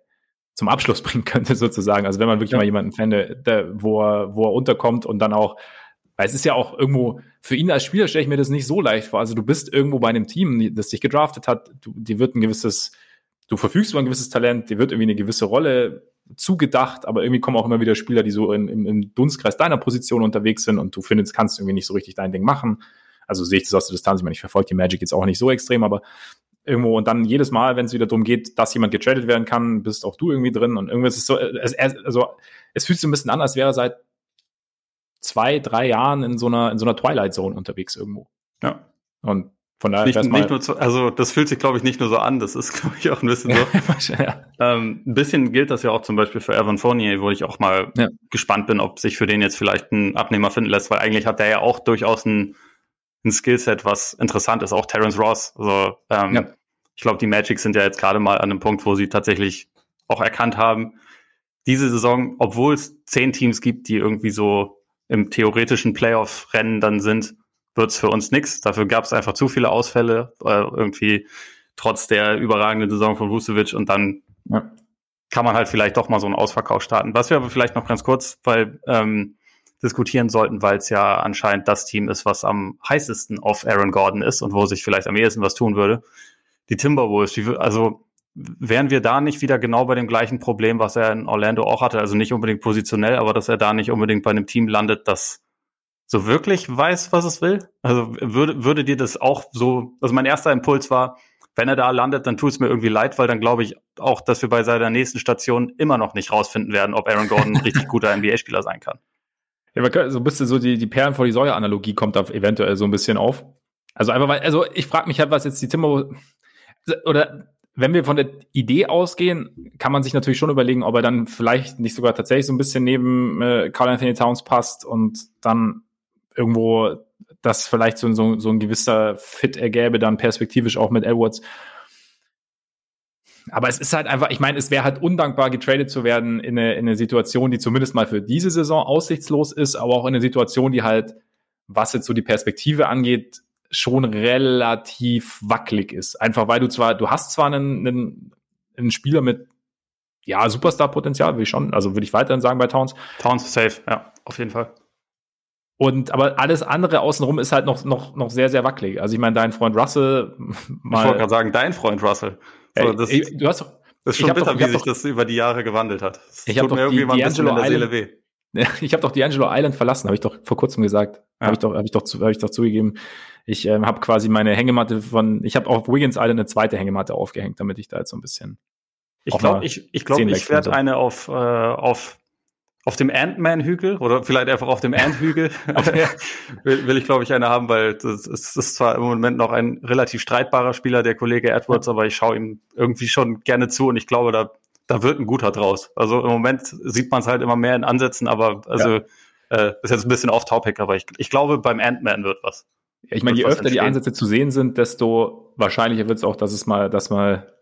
zum Abschluss bringen könnte, sozusagen. Also wenn man wirklich ja. mal jemanden fände, der, wo, er, wo er unterkommt und dann auch weil es ist ja auch irgendwo, für ihn als Spieler stelle ich mir das nicht so leicht vor. Also du bist irgendwo bei einem Team, das dich gedraftet hat, du, dir wird ein gewisses, du verfügst über ein gewisses Talent, dir wird irgendwie eine gewisse Rolle zugedacht, aber irgendwie kommen auch immer wieder Spieler, die so in, im, im Dunstkreis deiner Position unterwegs sind und du findest, kannst irgendwie nicht so richtig dein Ding machen. Also sehe ich das aus der Distanz. Ich meine, ich verfolge die Magic jetzt auch nicht so extrem, aber irgendwo und dann jedes Mal, wenn es wieder darum geht, dass jemand getradet werden kann, bist auch du irgendwie drin und irgendwas ist so, es, also es fühlt sich ein bisschen an, als wäre er seit zwei, drei Jahren in so einer, in so einer Twilight Zone unterwegs irgendwo. Ja. Und von daher nicht, nicht nur zu, also das fühlt sich glaube ich nicht nur so an, das ist glaube ich auch ein bisschen so. ja. ähm, ein bisschen gilt das ja auch zum Beispiel für Evan Fournier, wo ich auch mal ja. gespannt bin, ob sich für den jetzt vielleicht ein Abnehmer finden lässt, weil eigentlich hat der ja auch durchaus ein, ein Skillset, was interessant ist, auch Terence Ross. Also ähm, ja. ich glaube, die Magic sind ja jetzt gerade mal an einem Punkt, wo sie tatsächlich auch erkannt haben, diese Saison, obwohl es zehn Teams gibt, die irgendwie so im theoretischen Playoff-Rennen dann sind, wird's für uns nix. Dafür gab es einfach zu viele Ausfälle, äh, irgendwie trotz der überragenden Saison von Vucevic und dann ja. kann man halt vielleicht doch mal so einen Ausverkauf starten. Was wir aber vielleicht noch ganz kurz weil, ähm, diskutieren sollten, weil es ja anscheinend das Team ist, was am heißesten auf Aaron Gordon ist und wo sich vielleicht am ehesten was tun würde. Die Timberwolves, die, also wären wir da nicht wieder genau bei dem gleichen Problem, was er in Orlando auch hatte? Also nicht unbedingt positionell, aber dass er da nicht unbedingt bei einem Team landet, das so wirklich weiß, was es will? Also würde, würde dir das auch so, also mein erster Impuls war, wenn er da landet, dann tut es mir irgendwie leid, weil dann glaube ich auch, dass wir bei seiner nächsten Station immer noch nicht rausfinden werden, ob Aaron Gordon ein richtig guter NBA-Spieler sein kann. Ja, so ein bisschen so die, die Perlen vor die Säue-Analogie kommt da eventuell so ein bisschen auf. Also einfach weil, also ich frage mich halt, was jetzt die Timber oder wenn wir von der Idee ausgehen, kann man sich natürlich schon überlegen, ob er dann vielleicht nicht sogar tatsächlich so ein bisschen neben äh, Carl Anthony Towns passt und dann irgendwo das vielleicht so, so, so ein gewisser Fit ergäbe, dann perspektivisch auch mit Edwards. Aber es ist halt einfach, ich meine, es wäre halt undankbar, getradet zu werden in eine, in eine Situation, die zumindest mal für diese Saison aussichtslos ist, aber auch in eine Situation, die halt, was jetzt so die Perspektive angeht, schon relativ wackelig ist. Einfach weil du zwar, du hast zwar einen, einen, einen Spieler mit ja, Superstar-Potenzial, würde ich schon, also würde ich weiterhin sagen bei Towns. Towns safe, ja, auf jeden Fall. Und aber alles andere außenrum ist halt noch, noch, noch sehr, sehr wackelig. Also ich meine, dein Freund Russell. Mal, ich wollte gerade sagen, dein Freund Russell. So, das, ey, du hast das ist schon bitter, doch, wie sich doch, das über die Jahre gewandelt hat. Das ich habe doch mir die, die Angelo Island, weh. Ich habe doch die Angelo Island verlassen, habe ich doch vor kurzem gesagt. Ja. Habe ich doch, habe ich doch, hab ich doch zugegeben. Ich ähm, habe quasi meine Hängematte von, ich habe auf Wiggins Island eine zweite Hängematte aufgehängt, damit ich da jetzt so ein bisschen. Ich glaube, ich, ich, glaub, ich werde eine auf, äh, auf auf dem Ant-Man-Hügel oder vielleicht einfach auf dem Ant-Hügel will, will, ich, glaube ich, eine haben, weil das ist, ist zwar im Moment noch ein relativ streitbarer Spieler, der Kollege Edwards, aber ich schaue ihm irgendwie schon gerne zu und ich glaube, da, da wird ein guter draus. Also im Moment sieht man es halt immer mehr in Ansätzen, aber also ja. äh, ist jetzt ein bisschen off-topic, aber ich, ich glaube, beim Ant-Man wird was. Ja, ich meine, je öfter entstehen. die Ansätze zu sehen sind, desto wahrscheinlicher wird es auch, dass es mal, dass mal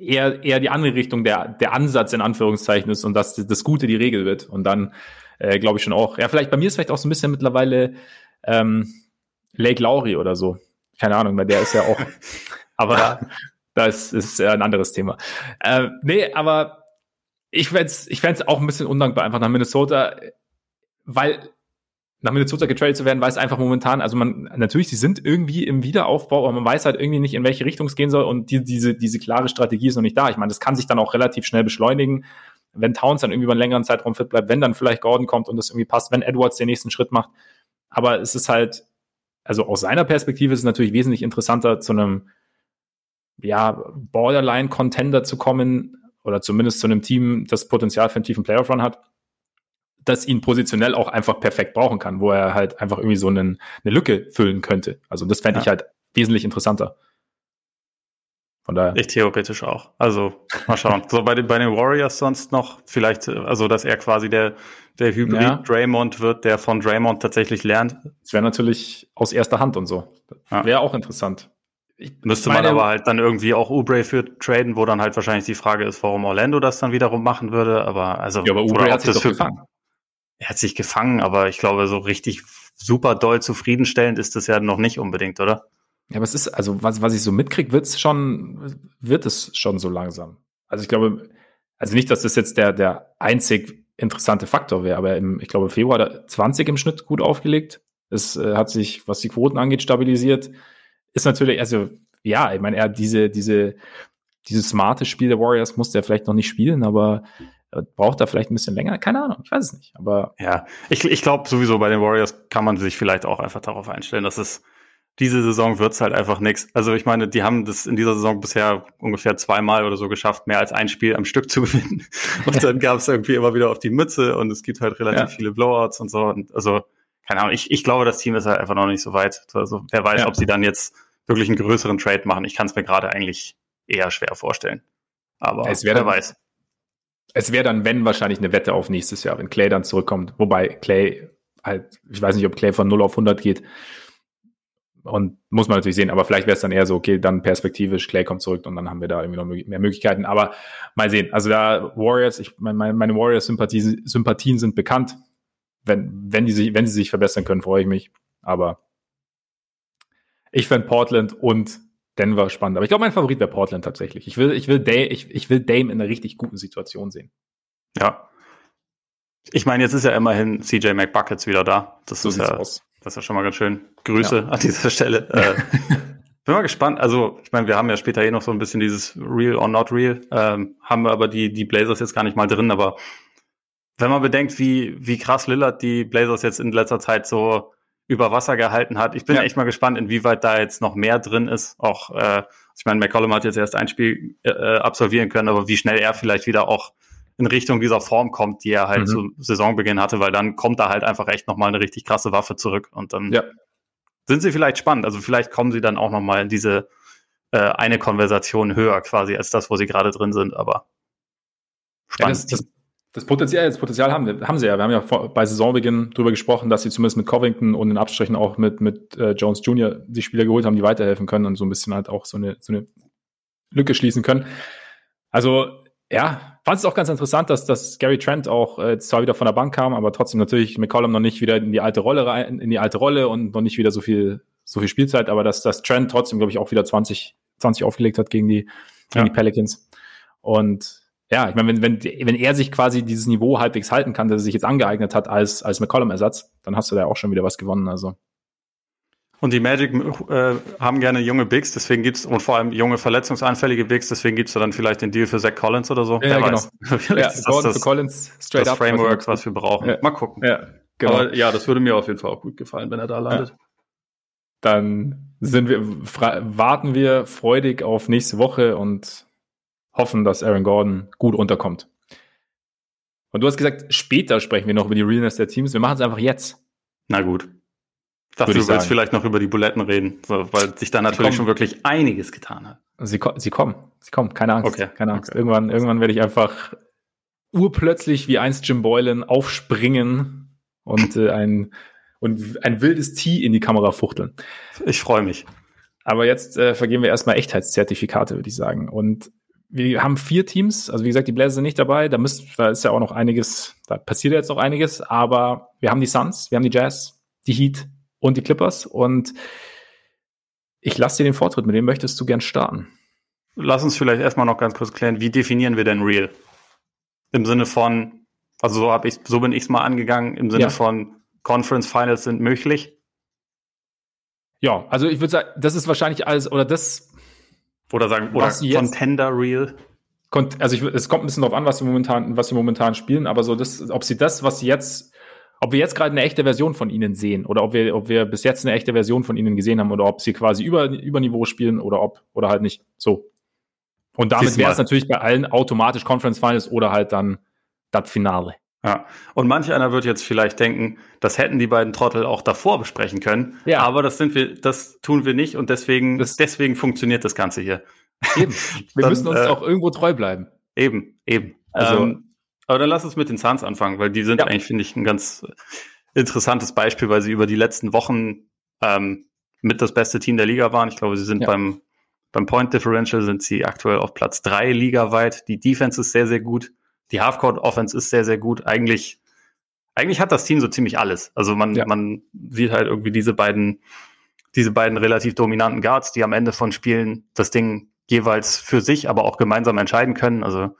eher, eher die andere Richtung der, der Ansatz in Anführungszeichen ist und dass das Gute die Regel wird. Und dann äh, glaube ich schon auch, ja, vielleicht bei mir ist vielleicht auch so ein bisschen mittlerweile ähm, Lake Lowry oder so. Keine Ahnung, weil der ist ja auch, aber ja. das ist ja ein anderes Thema. Äh, nee, aber ich fände ich fänd's auch ein bisschen undankbar einfach nach Minnesota, weil nach Minnesota getradet zu werden, weiß einfach momentan, also man, natürlich, sie sind irgendwie im Wiederaufbau, aber man weiß halt irgendwie nicht, in welche Richtung es gehen soll und die, diese, diese klare Strategie ist noch nicht da. Ich meine, das kann sich dann auch relativ schnell beschleunigen, wenn Towns dann irgendwie über einen längeren Zeitraum fit bleibt, wenn dann vielleicht Gordon kommt und das irgendwie passt, wenn Edwards den nächsten Schritt macht. Aber es ist halt, also aus seiner Perspektive ist es natürlich wesentlich interessanter, zu einem, ja, Borderline-Contender zu kommen oder zumindest zu einem Team, das Potenzial für einen tiefen Playoff-Run hat das ihn positionell auch einfach perfekt brauchen kann, wo er halt einfach irgendwie so einen, eine Lücke füllen könnte. Also das fände ja. ich halt wesentlich interessanter. Von daher. Ich theoretisch auch. Also mal schauen. so bei den, bei den Warriors sonst noch vielleicht, also dass er quasi der, der Hybrid ja. Draymond wird, der von Draymond tatsächlich lernt. Das wäre natürlich aus erster Hand und so. Ja. Wäre auch interessant. Ich Müsste meine, man aber halt dann irgendwie auch Ubre für traden, wo dann halt wahrscheinlich die Frage ist, warum Orlando das dann wiederum machen würde. Aber also ja, aber Ubre hat sich doch gefangen. Er hat sich gefangen, aber ich glaube, so richtig super doll zufriedenstellend ist das ja noch nicht unbedingt, oder? Ja, aber es ist, also was, was ich so mitkriege, wird es schon, wird es schon so langsam. Also ich glaube, also nicht, dass das jetzt der, der einzig interessante Faktor wäre, aber im, ich glaube, Februar hat er 20 im Schnitt gut aufgelegt. Es äh, hat sich, was die Quoten angeht, stabilisiert ist natürlich, also ja, ich meine, er diese, diese, dieses smarte Spiel der Warriors musste er vielleicht noch nicht spielen, aber braucht er vielleicht ein bisschen länger. Keine Ahnung, ich weiß es nicht. Aber ja, ich, ich glaube sowieso bei den Warriors kann man sich vielleicht auch einfach darauf einstellen, dass es diese Saison wird's halt einfach nichts. Also ich meine, die haben das in dieser Saison bisher ungefähr zweimal oder so geschafft, mehr als ein Spiel am Stück zu gewinnen. Und dann gab es irgendwie immer wieder auf die Mütze und es gibt halt relativ ja. viele Blowouts und so. Und also keine Ahnung, ich, ich glaube, das Team ist halt einfach noch nicht so weit. Also wer weiß, ja. ob sie dann jetzt wirklich einen größeren Trade machen. Ich kann es mir gerade eigentlich eher schwer vorstellen. Aber es wer weiß. Es wäre dann, wenn, wahrscheinlich eine Wette auf nächstes Jahr, wenn Clay dann zurückkommt. Wobei Clay halt, ich weiß nicht, ob Clay von 0 auf 100 geht. Und muss man natürlich sehen, aber vielleicht wäre es dann eher so, okay, dann perspektivisch, Clay kommt zurück und dann haben wir da irgendwie noch mehr Möglichkeiten. Aber mal sehen. Also da Warriors, ich meine, meine Warriors-Sympathien Sympathien sind bekannt wenn, wenn, die sich, wenn sie sich verbessern können, freue ich mich. Aber ich fände Portland und Denver spannend. Aber ich glaube, mein Favorit wäre Portland tatsächlich. Ich will, ich will, Dame, ich, ich will Dame in einer richtig guten Situation sehen. Ja. Ich meine, jetzt ist ja immerhin CJ McBuckets wieder da. Das so ist ja, aus. das ist ja schon mal ganz schön. Grüße ja. an dieser Stelle. äh, bin mal gespannt. Also, ich meine, wir haben ja später eh noch so ein bisschen dieses Real or Not Real. Ähm, haben wir aber die, die Blazers jetzt gar nicht mal drin, aber wenn man bedenkt, wie, wie krass Lillard die Blazers jetzt in letzter Zeit so über Wasser gehalten hat. Ich bin ja. echt mal gespannt, inwieweit da jetzt noch mehr drin ist. Auch, äh, ich meine, McCollum hat jetzt erst ein Spiel äh, absolvieren können, aber wie schnell er vielleicht wieder auch in Richtung dieser Form kommt, die er halt mhm. zu Saisonbeginn hatte, weil dann kommt da halt einfach echt nochmal eine richtig krasse Waffe zurück und dann ja. sind sie vielleicht spannend. Also vielleicht kommen sie dann auch nochmal in diese äh, eine Konversation höher quasi als das, wo sie gerade drin sind, aber spannend. Ja, das, das, das Potenzial, das Potenzial haben, wir, haben sie ja. Wir haben ja vor, bei Saisonbeginn darüber gesprochen, dass sie zumindest mit Covington und in Abstrichen auch mit, mit äh, Jones Jr. die Spieler geholt haben, die weiterhelfen können und so ein bisschen halt auch so eine, so eine Lücke schließen können. Also, ja, fand es auch ganz interessant, dass, dass Gary Trent auch äh, zwar wieder von der Bank kam, aber trotzdem natürlich McCollum noch nicht wieder in die alte Rolle rein, in die alte Rolle und noch nicht wieder so viel, so viel Spielzeit, aber dass, dass Trent trotzdem, glaube ich, auch wieder 20, 20 aufgelegt hat gegen die, gegen ja. die Pelicans. Und ja, ich meine, wenn, wenn, wenn er sich quasi dieses Niveau halbwegs halten kann, das er sich jetzt angeeignet hat als, als McCollum-Ersatz, dann hast du da auch schon wieder was gewonnen. Also. Und die Magic äh, haben gerne junge Bigs, deswegen gibt's und vor allem junge verletzungsanfällige Bigs, deswegen gibt's da dann vielleicht den Deal für Zach Collins oder so. Ja, Wer genau. weiß. ja, ist das, das, Collins straight das up, Framework, was wir brauchen. Ja. Mal gucken. Ja, genau. Aber ja, das würde mir auf jeden Fall auch gut gefallen, wenn er da landet. Ja. Dann sind wir, warten wir freudig auf nächste Woche und hoffen, dass Aaron Gordon gut unterkommt. Und du hast gesagt, später sprechen wir noch über die Realness der Teams. Wir machen es einfach jetzt. Na gut. Ich dachte, du willst vielleicht noch über die Buletten reden, so, weil sich da natürlich schon wirklich einiges getan hat. Sie, sie kommen, sie kommen, keine Angst. Okay. Keine Angst. Okay. Irgendwann, irgendwann werde ich einfach urplötzlich wie einst Jim Boylan aufspringen und äh, ein und ein wildes Tee in die Kamera fuchteln. Ich freue mich. Aber jetzt äh, vergeben wir erstmal Echtheitszertifikate, würde ich sagen. Und wir haben vier Teams, also wie gesagt, die Blazers sind nicht dabei, da, müsst, da ist ja auch noch einiges, da passiert jetzt noch einiges, aber wir haben die Suns, wir haben die Jazz, die Heat und die Clippers und ich lasse dir den Vortritt, mit wem möchtest du gern starten? Lass uns vielleicht erstmal noch ganz kurz klären, wie definieren wir denn real? Im Sinne von, also so, hab ich, so bin ich es mal angegangen, im Sinne ja. von Conference Finals sind möglich. Ja, also ich würde sagen, das ist wahrscheinlich alles, oder das oder sagen, oder Contender Real. Also ich, es kommt ein bisschen darauf an, was sie momentan, was sie momentan spielen, aber so das, ob sie das, was sie jetzt, ob wir jetzt gerade eine echte Version von ihnen sehen oder ob wir, ob wir bis jetzt eine echte Version von ihnen gesehen haben oder ob sie quasi über, über Niveau spielen oder ob, oder halt nicht. So. Und damit wäre es natürlich bei allen automatisch Conference Finals oder halt dann das Finale. Ja, und manch einer wird jetzt vielleicht denken, das hätten die beiden Trottel auch davor besprechen können. Ja. Aber das sind wir, das tun wir nicht und deswegen, das, deswegen funktioniert das Ganze hier. Eben. Wir dann, müssen uns äh, auch irgendwo treu bleiben. Eben, eben. Also, ähm, aber dann lass uns mit den Suns anfangen, weil die sind ja. eigentlich, finde ich, ein ganz interessantes Beispiel, weil sie über die letzten Wochen ähm, mit das beste Team der Liga waren. Ich glaube, sie sind ja. beim, beim Point Differential sind sie aktuell auf Platz drei ligaweit. Die Defense ist sehr, sehr gut. Die Halfcourt Offense ist sehr, sehr gut. Eigentlich, eigentlich hat das Team so ziemlich alles. Also man, ja. man sieht halt irgendwie diese beiden, diese beiden relativ dominanten Guards, die am Ende von Spielen das Ding jeweils für sich, aber auch gemeinsam entscheiden können. Also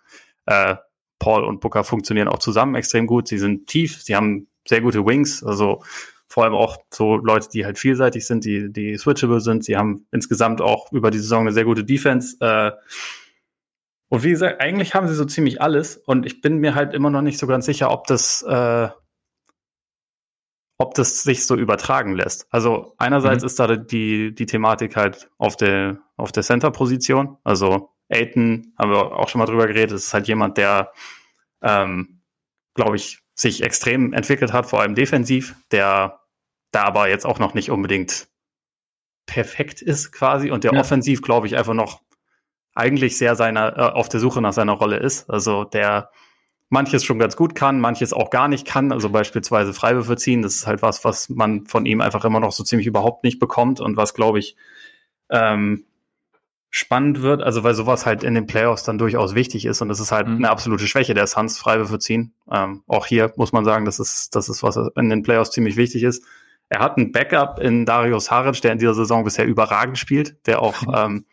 äh, Paul und Booker funktionieren auch zusammen extrem gut. Sie sind tief, sie haben sehr gute Wings, also vor allem auch so Leute, die halt vielseitig sind, die, die switchable sind. Sie haben insgesamt auch über die Saison eine sehr gute Defense. Äh, und wie gesagt, eigentlich haben sie so ziemlich alles. Und ich bin mir halt immer noch nicht so ganz sicher, ob das, äh, ob das sich so übertragen lässt. Also einerseits mhm. ist da die, die Thematik halt auf der, auf der Center-Position. Also Aiton, haben wir auch schon mal drüber geredet, ist halt jemand, der, ähm, glaube ich, sich extrem entwickelt hat, vor allem defensiv, der da aber jetzt auch noch nicht unbedingt perfekt ist quasi und der ja. offensiv, glaube ich, einfach noch eigentlich sehr seiner, äh, auf der Suche nach seiner Rolle ist. Also der manches schon ganz gut kann, manches auch gar nicht kann. Also beispielsweise Freiwürfe ziehen, das ist halt was, was man von ihm einfach immer noch so ziemlich überhaupt nicht bekommt und was, glaube ich, ähm, spannend wird, also weil sowas halt in den Playoffs dann durchaus wichtig ist und das ist halt mhm. eine absolute Schwäche der Suns, Freiwürfe ziehen. Ähm, auch hier muss man sagen, das ist, das ist was in den Playoffs ziemlich wichtig ist. Er hat ein Backup in Darius Saric, der in dieser Saison bisher überragend spielt, der auch, ähm,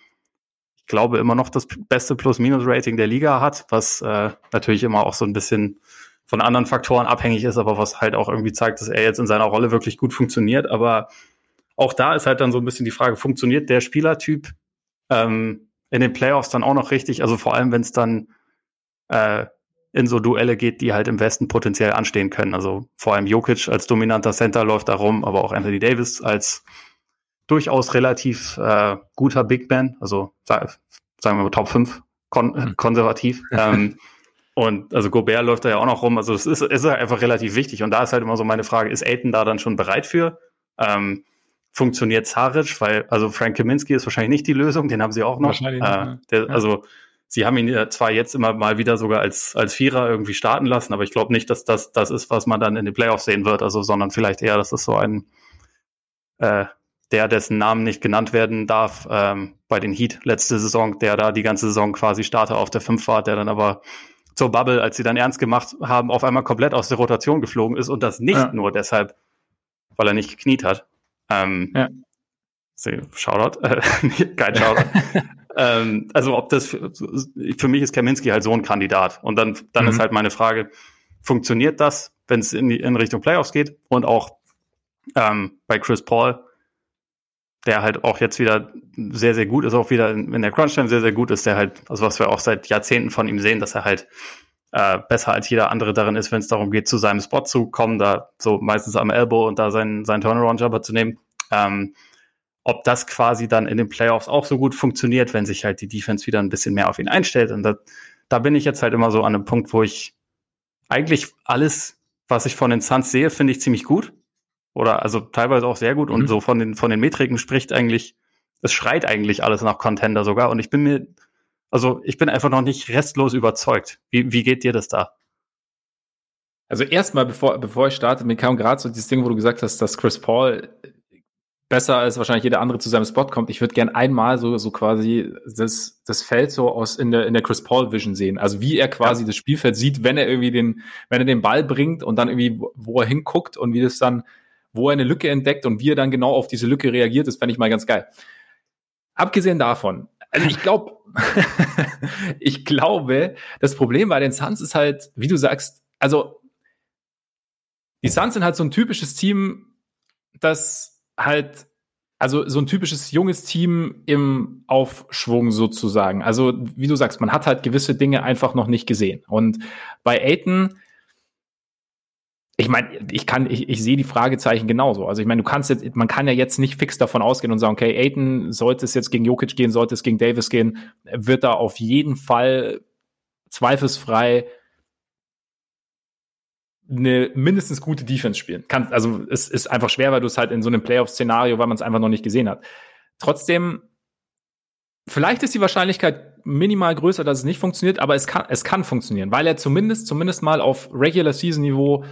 glaube, immer noch das beste Plus-Minus-Rating der Liga hat, was äh, natürlich immer auch so ein bisschen von anderen Faktoren abhängig ist, aber was halt auch irgendwie zeigt, dass er jetzt in seiner Rolle wirklich gut funktioniert. Aber auch da ist halt dann so ein bisschen die Frage, funktioniert der Spielertyp ähm, in den Playoffs dann auch noch richtig? Also vor allem, wenn es dann äh, in so Duelle geht, die halt im Westen potenziell anstehen können. Also vor allem Jokic als dominanter Center läuft da rum, aber auch Anthony Davis als durchaus relativ äh, guter Big Man, also sagen wir mal Top 5 kon hm. konservativ. ähm, und also Gobert läuft da ja auch noch rum. Also es ist, ist einfach relativ wichtig. Und da ist halt immer so meine Frage, ist Aiton da dann schon bereit für? Ähm, funktioniert Zaric? Weil, also Frank Kaminski ist wahrscheinlich nicht die Lösung, den haben sie auch noch. Wahrscheinlich äh, nicht, der, ja. Also Sie haben ihn ja zwar jetzt immer mal wieder sogar als, als Vierer irgendwie starten lassen, aber ich glaube nicht, dass das das ist, was man dann in den Playoffs sehen wird, also, sondern vielleicht eher, dass es so ein, äh, der, dessen Namen nicht genannt werden darf, ähm, bei den Heat letzte Saison, der da die ganze Saison quasi Starter auf der 5 war, der dann aber zur Bubble, als sie dann ernst gemacht haben, auf einmal komplett aus der Rotation geflogen ist und das nicht ja. nur deshalb, weil er nicht gekniet hat. Ähm, ja. Shoutout, äh, kein Shoutout. Ähm, also ob das für, für, mich ist Kaminski halt so ein Kandidat. Und dann, dann mhm. ist halt meine Frage, funktioniert das, wenn es in, in Richtung Playoffs geht? Und auch ähm, bei Chris Paul, der halt auch jetzt wieder sehr, sehr gut ist, auch wieder in, der Crunch-Time sehr, sehr gut ist, der halt, also was wir auch seit Jahrzehnten von ihm sehen, dass er halt äh, besser als jeder andere darin ist, wenn es darum geht, zu seinem Spot zu kommen, da so meistens am Elbow und da seinen, seinen Turnaround-Jumper zu nehmen. Ähm, ob das quasi dann in den Playoffs auch so gut funktioniert, wenn sich halt die Defense wieder ein bisschen mehr auf ihn einstellt. Und da, da bin ich jetzt halt immer so an einem Punkt, wo ich eigentlich alles, was ich von den Suns sehe, finde ich ziemlich gut. Oder also teilweise auch sehr gut. Mhm. Und so von den, von den Metriken spricht eigentlich, es schreit eigentlich alles nach Contender sogar. Und ich bin mir, also ich bin einfach noch nicht restlos überzeugt. Wie, wie geht dir das da? Also erstmal, bevor, bevor ich starte, mir kam gerade so dieses Ding, wo du gesagt hast, dass Chris Paul besser als wahrscheinlich jeder andere zu seinem Spot kommt. Ich würde gern einmal so, so quasi das, das Feld so aus in der, in der Chris Paul Vision sehen. Also wie er quasi ja. das Spielfeld sieht, wenn er irgendwie den, wenn er den Ball bringt und dann irgendwie, wo er hinguckt und wie das dann, wo er eine Lücke entdeckt und wie er dann genau auf diese Lücke reagiert, das fände ich mal ganz geil. Abgesehen davon, also ich glaube, ich glaube, das Problem bei den Suns ist halt, wie du sagst, also die Suns sind halt so ein typisches Team, das halt, also so ein typisches junges Team im Aufschwung sozusagen. Also, wie du sagst, man hat halt gewisse Dinge einfach noch nicht gesehen. Und bei Aiton, ich meine, ich kann, ich, ich sehe die Fragezeichen genauso. Also ich meine, du kannst jetzt, man kann ja jetzt nicht fix davon ausgehen und sagen, okay, Aiton, sollte es jetzt gegen Jokic gehen, sollte es gegen Davis gehen, wird da auf jeden Fall zweifelsfrei eine mindestens gute Defense spielen. Kann, also es ist einfach schwer, weil du es halt in so einem Playoff-Szenario, weil man es einfach noch nicht gesehen hat. Trotzdem vielleicht ist die Wahrscheinlichkeit minimal größer, dass es nicht funktioniert, aber es kann, es kann funktionieren, weil er zumindest, zumindest mal auf Regular Season Niveau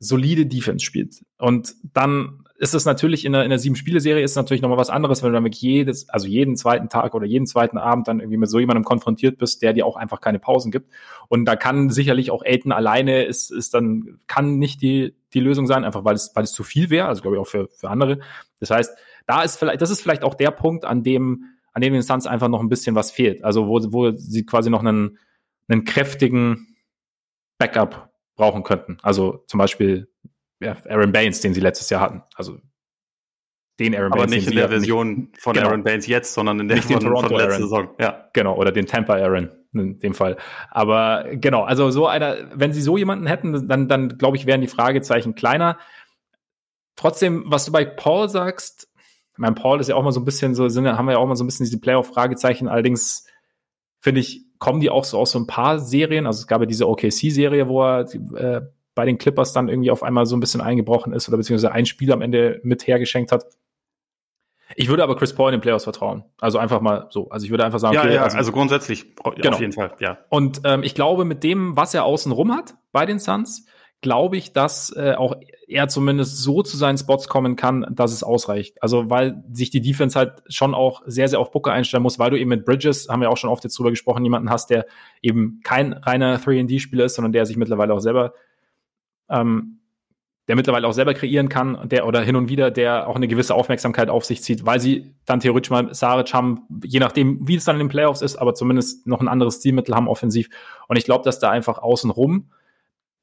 solide Defense spielt. Und dann ist es natürlich in der, in der Sieben-Spiele-Serie ist natürlich nochmal was anderes, wenn du dann jedes, also jeden zweiten Tag oder jeden zweiten Abend dann irgendwie mit so jemandem konfrontiert bist, der dir auch einfach keine Pausen gibt. Und da kann sicherlich auch Aiden alleine ist, ist dann, kann nicht die, die Lösung sein, einfach weil es, weil es zu viel wäre, also glaube ich auch für, für andere. Das heißt, da ist vielleicht, das ist vielleicht auch der Punkt, an dem, an dem Suns einfach noch ein bisschen was fehlt. Also wo, wo sie quasi noch einen, einen kräftigen Backup brauchen könnten. Also zum Beispiel ja, Aaron Baines, den sie letztes Jahr hatten. Also den Aaron Aber Baines. Aber nicht in der Version nicht, von genau. Aaron Baines jetzt, sondern in der von, von letzter Aaron. Saison. Ja. Genau, oder den Tampa Aaron in dem Fall. Aber genau, also so einer, wenn sie so jemanden hätten, dann, dann glaube ich, wären die Fragezeichen kleiner. Trotzdem, was du bei Paul sagst, mein Paul ist ja auch mal so ein bisschen so, sind, haben wir ja auch mal so ein bisschen diese Playoff-Fragezeichen. Allerdings finde ich, kommen die auch so aus so ein paar Serien. Also es gab ja diese OKC-Serie, wo er äh, bei den Clippers dann irgendwie auf einmal so ein bisschen eingebrochen ist oder beziehungsweise ein Spiel am Ende mit hergeschenkt hat. Ich würde aber Chris Paul in den Playoffs vertrauen. Also einfach mal so. Also ich würde einfach sagen, ja, okay, ja, also, also, grundsätzlich genau. auf jeden Fall, ja. Und ähm, ich glaube, mit dem, was er außen rum hat bei den Suns, glaube ich, dass äh, auch er zumindest so zu seinen Spots kommen kann, dass es ausreicht. Also weil sich die Defense halt schon auch sehr, sehr auf Booker einstellen muss, weil du eben mit Bridges, haben wir auch schon oft jetzt drüber gesprochen, jemanden hast, der eben kein reiner 3D-Spieler ist, sondern der sich mittlerweile auch selber ähm, der mittlerweile auch selber kreieren kann, der oder hin und wieder, der auch eine gewisse Aufmerksamkeit auf sich zieht, weil sie dann theoretisch mal Saric haben, je nachdem, wie es dann in den Playoffs ist, aber zumindest noch ein anderes Stilmittel haben offensiv. Und ich glaube, dass da einfach außenrum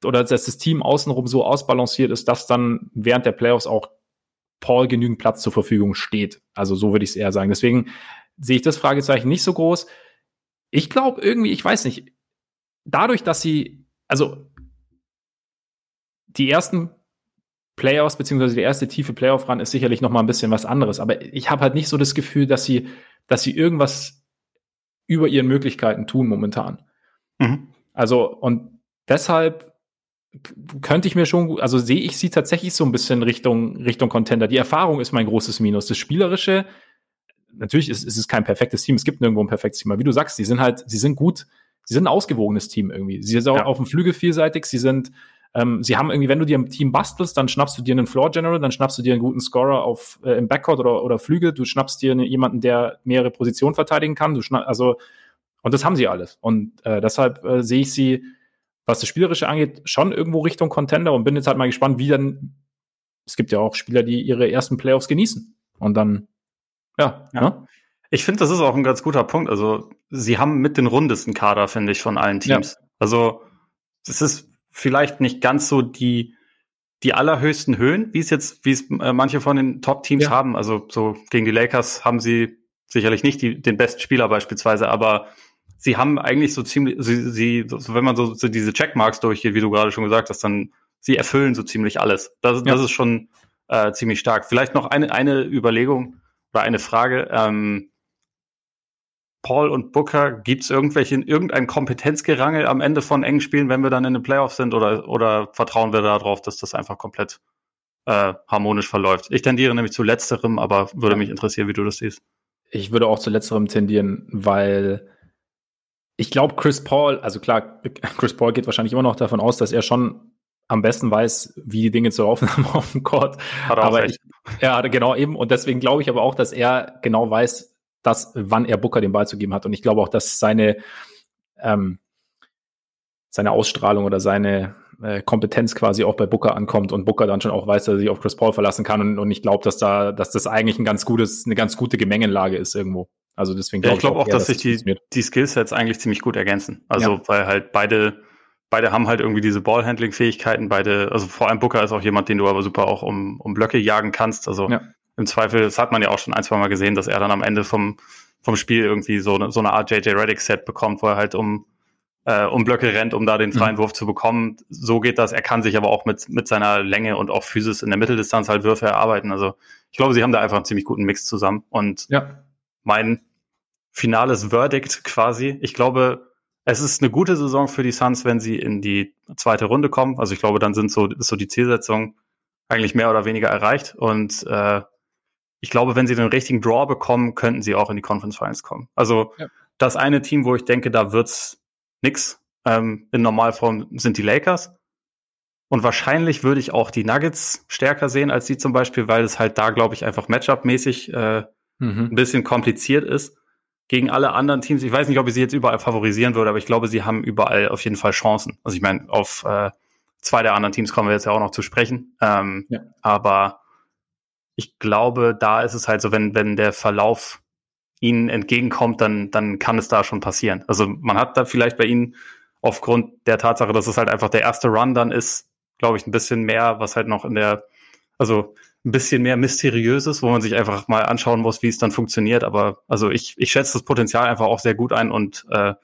oder dass das Team außenrum so ausbalanciert ist, dass dann während der Playoffs auch Paul genügend Platz zur Verfügung steht. Also so würde ich es eher sagen. Deswegen sehe ich das Fragezeichen nicht so groß. Ich glaube irgendwie, ich weiß nicht, dadurch, dass sie, also die ersten Playoffs, beziehungsweise die erste tiefe Playoff-Run ist sicherlich noch mal ein bisschen was anderes. Aber ich habe halt nicht so das Gefühl, dass sie, dass sie irgendwas über ihren Möglichkeiten tun momentan. Mhm. Also, und deshalb könnte ich mir schon, also sehe ich sie tatsächlich so ein bisschen Richtung, Richtung Contender. Die Erfahrung ist mein großes Minus. Das Spielerische, natürlich ist, ist es kein perfektes Team. Es gibt nirgendwo ein perfektes Team. Aber wie du sagst, sie sind halt, sie sind gut, sie sind ein ausgewogenes Team irgendwie. Sie sind auch ja. auf dem Flügel vielseitig, sie sind, ähm, sie haben irgendwie, wenn du dir ein Team bastelst, dann schnappst du dir einen Floor General, dann schnappst du dir einen guten Scorer auf, äh, im Backcourt oder, oder Flügel, du schnappst dir jemanden, der mehrere Positionen verteidigen kann, du schnapp, also, und das haben sie alles. Und äh, deshalb äh, sehe ich sie, was das Spielerische angeht, schon irgendwo Richtung Contender und bin jetzt halt mal gespannt, wie dann, es gibt ja auch Spieler, die ihre ersten Playoffs genießen. Und dann, ja, ja. Ne? Ich finde, das ist auch ein ganz guter Punkt. Also, sie haben mit den rundesten Kader, finde ich, von allen Teams. Ja. Also, es ist vielleicht nicht ganz so die, die allerhöchsten Höhen, wie es jetzt, wie es äh, manche von den Top-Teams ja. haben. Also so gegen die Lakers haben sie sicherlich nicht die, den besten Spieler beispielsweise, aber sie haben eigentlich so ziemlich, sie, sie wenn man so, so diese Checkmarks durchgeht, wie du gerade schon gesagt hast, dann sie erfüllen so ziemlich alles. Das, ja. das ist schon äh, ziemlich stark. Vielleicht noch eine, eine Überlegung oder eine Frage. Ähm, Paul und Booker, gibt es irgendwelche, irgendein Kompetenzgerangel am Ende von engen Spielen, wenn wir dann in den Playoffs sind, oder, oder vertrauen wir darauf, dass das einfach komplett äh, harmonisch verläuft? Ich tendiere nämlich zu letzterem, aber würde mich interessieren, wie du das siehst. Ich würde auch zu letzterem tendieren, weil ich glaube, Chris Paul, also klar, Chris Paul geht wahrscheinlich immer noch davon aus, dass er schon am besten weiß, wie die Dinge zu laufen haben auf dem Court. Hat er aber ich, ja, genau eben. Und deswegen glaube ich aber auch, dass er genau weiß, das, wann er Booker den Ball zu geben hat. Und ich glaube auch, dass seine, ähm, seine Ausstrahlung oder seine äh, Kompetenz quasi auch bei Booker ankommt und Booker dann schon auch weiß, dass er sich auf Chris Paul verlassen kann. Und, und ich glaube, dass da, dass das eigentlich ein ganz gutes, eine ganz gute Gemengenlage ist irgendwo. Also deswegen glaube ja, ich, glaub auch, auch, dass, dass sich die, die Skillsets eigentlich ziemlich gut ergänzen. Also ja. weil halt beide beide haben halt irgendwie diese Ballhandling-Fähigkeiten, beide, also vor allem Booker ist auch jemand, den du aber super auch um, um Blöcke jagen kannst. Also ja im Zweifel, das hat man ja auch schon ein, zwei Mal gesehen, dass er dann am Ende vom, vom Spiel irgendwie so, eine, so eine Art JJ Reddick-Set bekommt, wo er halt um, äh, um Blöcke rennt, um da den freien mhm. Wurf zu bekommen. So geht das. Er kann sich aber auch mit, mit seiner Länge und auch Physis in der Mitteldistanz halt Würfe erarbeiten. Also ich glaube, sie haben da einfach einen ziemlich guten Mix zusammen. Und ja. mein finales Verdict quasi, ich glaube, es ist eine gute Saison für die Suns, wenn sie in die zweite Runde kommen. Also ich glaube, dann sind so, ist so die Zielsetzung eigentlich mehr oder weniger erreicht. Und äh, ich glaube, wenn sie den richtigen Draw bekommen, könnten sie auch in die Conference Finals kommen. Also ja. das eine Team, wo ich denke, da wird's nix ähm, in Normalform, sind die Lakers. Und wahrscheinlich würde ich auch die Nuggets stärker sehen als die zum Beispiel, weil es halt da, glaube ich, einfach Matchup-mäßig äh, mhm. ein bisschen kompliziert ist. Gegen alle anderen Teams, ich weiß nicht, ob ich sie jetzt überall favorisieren würde, aber ich glaube, sie haben überall auf jeden Fall Chancen. Also ich meine, auf äh, zwei der anderen Teams kommen wir jetzt ja auch noch zu sprechen. Ähm, ja. Aber ich glaube, da ist es halt so, wenn, wenn der Verlauf ihnen entgegenkommt, dann, dann kann es da schon passieren. Also man hat da vielleicht bei ihnen aufgrund der Tatsache, dass es halt einfach der erste Run dann ist, glaube ich, ein bisschen mehr, was halt noch in der, also ein bisschen mehr Mysteriöses, wo man sich einfach mal anschauen muss, wie es dann funktioniert. Aber also ich, ich schätze das Potenzial einfach auch sehr gut ein und äh,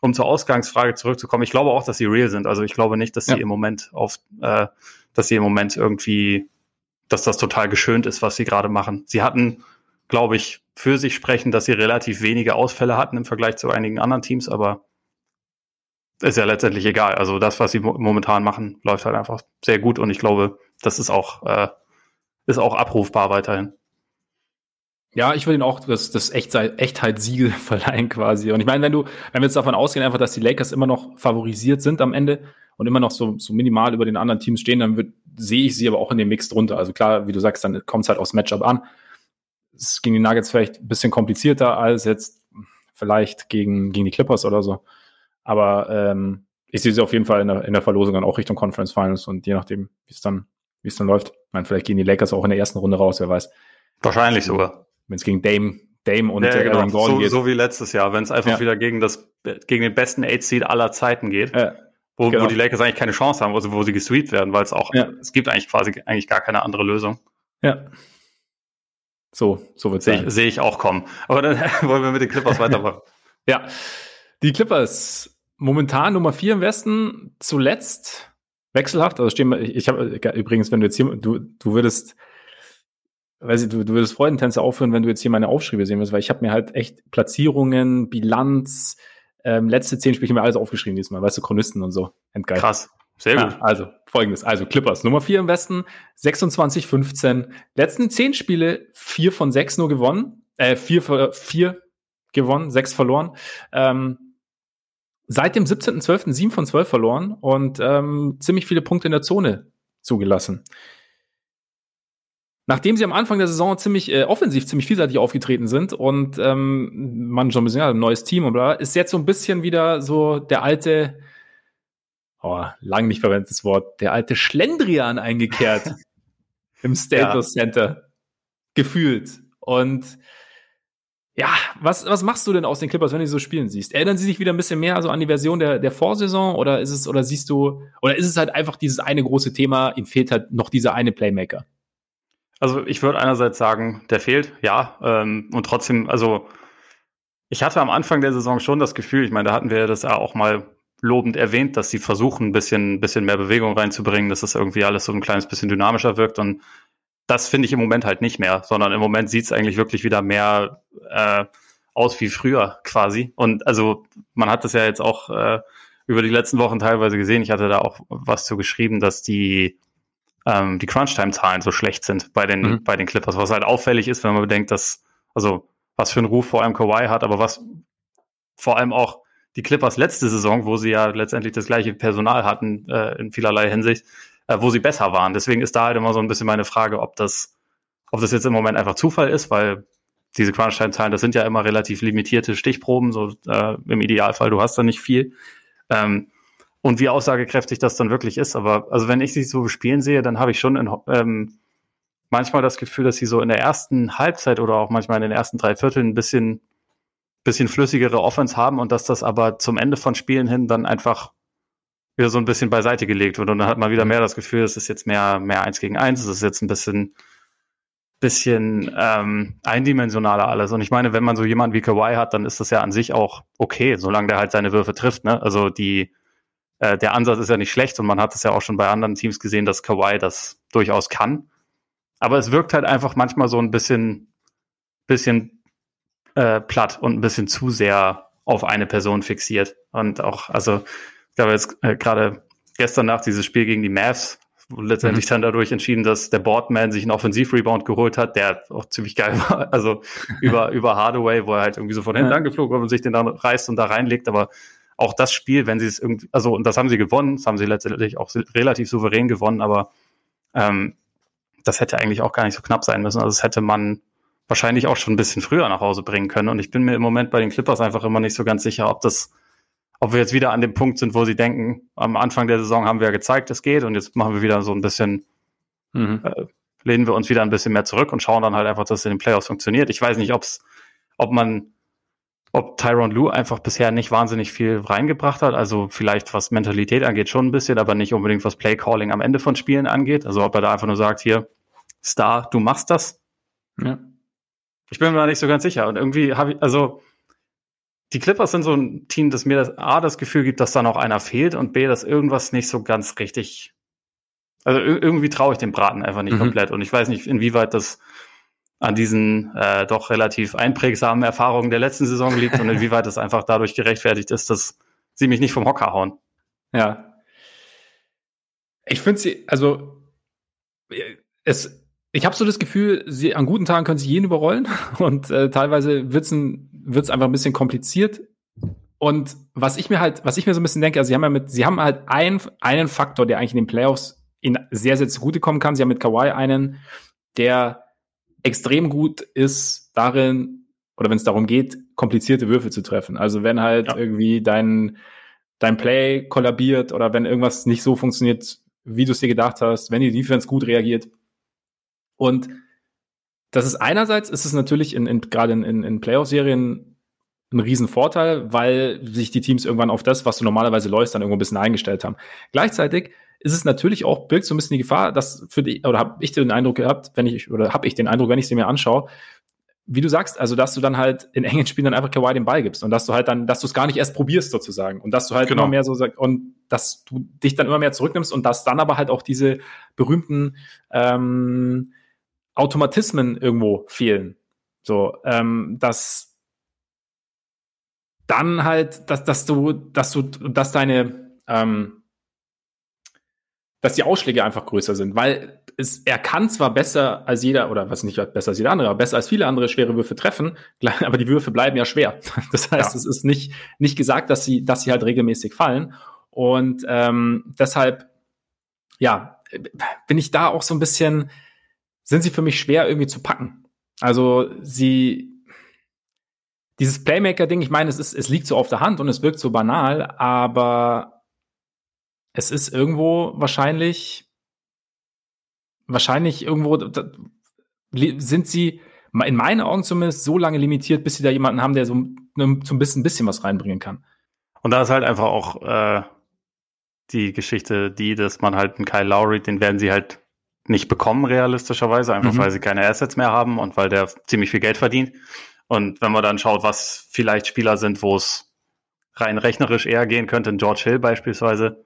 um zur Ausgangsfrage zurückzukommen, ich glaube auch, dass sie real sind. Also ich glaube nicht, dass sie ja. im Moment auf, äh, dass sie im Moment irgendwie, dass das total geschönt ist, was sie gerade machen. Sie hatten, glaube ich, für sich sprechen, dass sie relativ wenige Ausfälle hatten im Vergleich zu einigen anderen Teams, aber ist ja letztendlich egal. Also das, was sie momentan machen, läuft halt einfach sehr gut und ich glaube, das ist auch, äh, ist auch abrufbar weiterhin. Ja, ich würde ihnen auch das, das Echtheitssiegel verleihen quasi. Und ich meine, wenn du, wenn wir jetzt davon ausgehen, einfach, dass die Lakers immer noch favorisiert sind am Ende und immer noch so, so minimal über den anderen Teams stehen, dann wird, sehe ich sie aber auch in dem Mix drunter. Also klar, wie du sagst, dann kommt es halt aufs Matchup an. Es ging die Nuggets vielleicht ein bisschen komplizierter als jetzt vielleicht gegen, gegen die Clippers oder so. Aber ähm, ich sehe sie auf jeden Fall in der, in der Verlosung dann auch Richtung Conference Finals und je nachdem, wie es dann, wie es dann läuft. Meine, vielleicht gehen die Lakers auch in der ersten Runde raus, wer weiß. Wahrscheinlich sogar. Wenn es gegen Dame, Dame und ja, genau. Aaron Gordon so, geht. So wie letztes Jahr, wenn es einfach ja. wieder gegen das, gegen den besten Eight Seed aller Zeiten geht. Ja. Wo, genau. wo die Lakers eigentlich keine Chance haben, also wo sie gesweept werden, weil es auch, ja. es gibt eigentlich quasi eigentlich gar keine andere Lösung. Ja. So, so wird es sein. Sehe ich auch kommen. Aber dann wollen wir mit den Clippers weitermachen. ja. Die Clippers momentan Nummer vier im Westen, zuletzt wechselhaft. Also stehen wir, ich habe übrigens, wenn du jetzt hier, du, du würdest, weiß ich, du, du würdest Freudentänze aufhören, wenn du jetzt hier meine Aufschriebe sehen würdest, weil ich habe mir halt echt Platzierungen, Bilanz, ähm, letzte zehn Spiele mir alles aufgeschrieben diesmal, weißt du, Chronisten und so. Endgeil. Krass. Sehr gut. Ja, also, folgendes. Also, Clippers, Nummer vier im Westen, 26, 15. Letzten zehn Spiele, vier von sechs nur gewonnen. Äh, vier, vier gewonnen, sechs verloren. Ähm, seit dem 17.12. 7 von 12 verloren und ähm, ziemlich viele Punkte in der Zone zugelassen. Nachdem sie am Anfang der Saison ziemlich äh, offensiv, ziemlich vielseitig aufgetreten sind und ähm, man schon ein bisschen, ja, ein neues Team und bla, ist jetzt so ein bisschen wieder so der alte, oh, lang nicht verwendetes Wort, der alte Schlendrian eingekehrt im Staples ja. Center. Gefühlt. Und ja, was, was machst du denn aus den Clippers, wenn du sie so spielen siehst? Erinnern sie sich wieder ein bisschen mehr also an die Version der, der Vorsaison oder ist es, oder siehst du, oder ist es halt einfach dieses eine große Thema, ihm fehlt halt noch dieser eine Playmaker? Also ich würde einerseits sagen, der fehlt, ja. Ähm, und trotzdem, also ich hatte am Anfang der Saison schon das Gefühl, ich meine, da hatten wir das ja auch mal lobend erwähnt, dass sie versuchen, ein bisschen, bisschen mehr Bewegung reinzubringen, dass das irgendwie alles so ein kleines bisschen dynamischer wirkt. Und das finde ich im Moment halt nicht mehr, sondern im Moment sieht es eigentlich wirklich wieder mehr äh, aus wie früher quasi. Und also man hat das ja jetzt auch äh, über die letzten Wochen teilweise gesehen. Ich hatte da auch was zu geschrieben, dass die ähm, die Crunch-Time-Zahlen so schlecht sind bei den mhm. bei den Clippers, was halt auffällig ist, wenn man bedenkt, dass also was für einen Ruf vor allem Kawhi hat, aber was vor allem auch die Clippers letzte Saison, wo sie ja letztendlich das gleiche Personal hatten äh, in vielerlei Hinsicht, äh, wo sie besser waren. Deswegen ist da halt immer so ein bisschen meine Frage, ob das, ob das jetzt im Moment einfach Zufall ist, weil diese Crunch-Time-Zahlen, das sind ja immer relativ limitierte Stichproben, so äh, im Idealfall, du hast da nicht viel. Ähm, und wie aussagekräftig das dann wirklich ist. Aber also wenn ich sie so spielen sehe, dann habe ich schon in, ähm, manchmal das Gefühl, dass sie so in der ersten Halbzeit oder auch manchmal in den ersten drei Vierteln ein bisschen, bisschen flüssigere Offense haben und dass das aber zum Ende von Spielen hin dann einfach wieder so ein bisschen beiseite gelegt wird. Und dann hat man wieder mehr das Gefühl, es ist jetzt mehr, mehr eins gegen eins, es ist jetzt ein bisschen, bisschen ähm, eindimensionaler alles. Und ich meine, wenn man so jemanden wie Kawhi hat, dann ist das ja an sich auch okay, solange der halt seine Würfe trifft. Ne? Also die, äh, der Ansatz ist ja nicht schlecht und man hat es ja auch schon bei anderen Teams gesehen, dass Kawhi das durchaus kann. Aber es wirkt halt einfach manchmal so ein bisschen, bisschen äh, platt und ein bisschen zu sehr auf eine Person fixiert. Und auch, also ich glaube jetzt äh, gerade gestern Nacht dieses Spiel gegen die Mavs letztendlich mhm. dann dadurch entschieden, dass der Boardman sich einen Offensiv-Rebound geholt hat, der auch ziemlich geil war. Also über, über Hardaway, wo er halt irgendwie so von hinten ja. angeflogen und sich den dann reißt und da reinlegt. Aber auch das Spiel, wenn sie es irgendwie, also und das haben sie gewonnen, das haben sie letztendlich auch relativ souverän gewonnen, aber ähm, das hätte eigentlich auch gar nicht so knapp sein müssen. Also das hätte man wahrscheinlich auch schon ein bisschen früher nach Hause bringen können. Und ich bin mir im Moment bei den Clippers einfach immer nicht so ganz sicher, ob das, ob wir jetzt wieder an dem Punkt sind, wo sie denken, am Anfang der Saison haben wir ja gezeigt, es geht und jetzt machen wir wieder so ein bisschen, mhm. äh, lehnen wir uns wieder ein bisschen mehr zurück und schauen dann halt einfach, dass es in den Playoffs funktioniert. Ich weiß nicht, ob's, ob man, ob Tyron Lue einfach bisher nicht wahnsinnig viel reingebracht hat. Also vielleicht was Mentalität angeht schon ein bisschen, aber nicht unbedingt was Playcalling am Ende von Spielen angeht. Also ob er da einfach nur sagt, hier, Star, du machst das. Ja. Ich bin mir da nicht so ganz sicher. Und irgendwie habe ich, also die Clippers sind so ein Team, das mir das A das Gefühl gibt, dass da noch einer fehlt und B, dass irgendwas nicht so ganz richtig. Also irgendwie traue ich dem Braten einfach nicht mhm. komplett. Und ich weiß nicht, inwieweit das an diesen äh, doch relativ einprägsamen Erfahrungen der letzten Saison liegt und inwieweit das einfach dadurch gerechtfertigt ist, dass sie mich nicht vom Hocker hauen. Ja. Ich finde sie, also es, ich habe so das Gefühl, sie an guten Tagen können sie jeden überrollen und äh, teilweise wird's ein, wird's einfach ein bisschen kompliziert. Und was ich mir halt, was ich mir so ein bisschen denke, also sie haben ja mit, sie haben halt einen, einen Faktor, der eigentlich in den Playoffs ihnen sehr, sehr zugutekommen kann. Sie haben mit Kawhi einen, der extrem gut ist darin, oder wenn es darum geht, komplizierte Würfe zu treffen. Also wenn halt ja. irgendwie dein, dein Play kollabiert oder wenn irgendwas nicht so funktioniert, wie du es dir gedacht hast, wenn die Defense gut reagiert, und das ist einerseits, ist es natürlich in, in gerade in, in, in Playoff-Serien ein Riesenvorteil, weil sich die Teams irgendwann auf das, was du normalerweise läufst, dann irgendwo ein bisschen eingestellt haben. Gleichzeitig ist es natürlich auch, birgt so ein bisschen die Gefahr, dass für die, oder habe ich den Eindruck gehabt, wenn ich, oder habe ich den Eindruck, wenn ich sie mir anschaue, wie du sagst, also dass du dann halt in engen Spielen dann einfach Kawhi den Ball gibst und dass du halt dann, dass du es gar nicht erst probierst sozusagen und dass du halt genau. immer mehr so sagst und dass du dich dann immer mehr zurücknimmst und dass dann aber halt auch diese berühmten ähm, Automatismen irgendwo fehlen. So, ähm, dass dann halt, dass, dass du, dass du, dass deine, ähm, dass die Ausschläge einfach größer sind, weil es, er kann zwar besser als jeder, oder was nicht besser als jeder andere, aber besser als viele andere schwere Würfe treffen, aber die Würfe bleiben ja schwer. Das heißt, ja. es ist nicht, nicht gesagt, dass sie, dass sie halt regelmäßig fallen. Und ähm, deshalb, ja, bin ich da auch so ein bisschen, sind sie für mich schwer irgendwie zu packen. Also sie, dieses Playmaker-Ding, ich meine, es ist, es liegt so auf der Hand und es wirkt so banal, aber es ist irgendwo wahrscheinlich, wahrscheinlich irgendwo da, sind sie in meinen Augen zumindest so lange limitiert, bis sie da jemanden haben, der so, ne, so ein bisschen, bisschen was reinbringen kann. Und da ist halt einfach auch äh, die Geschichte, die, dass man halt einen Kyle Lowry, den werden sie halt nicht bekommen, realistischerweise, einfach mhm. weil sie keine Assets mehr haben und weil der ziemlich viel Geld verdient. Und wenn man dann schaut, was vielleicht Spieler sind, wo es rein rechnerisch eher gehen könnte, ein George Hill beispielsweise,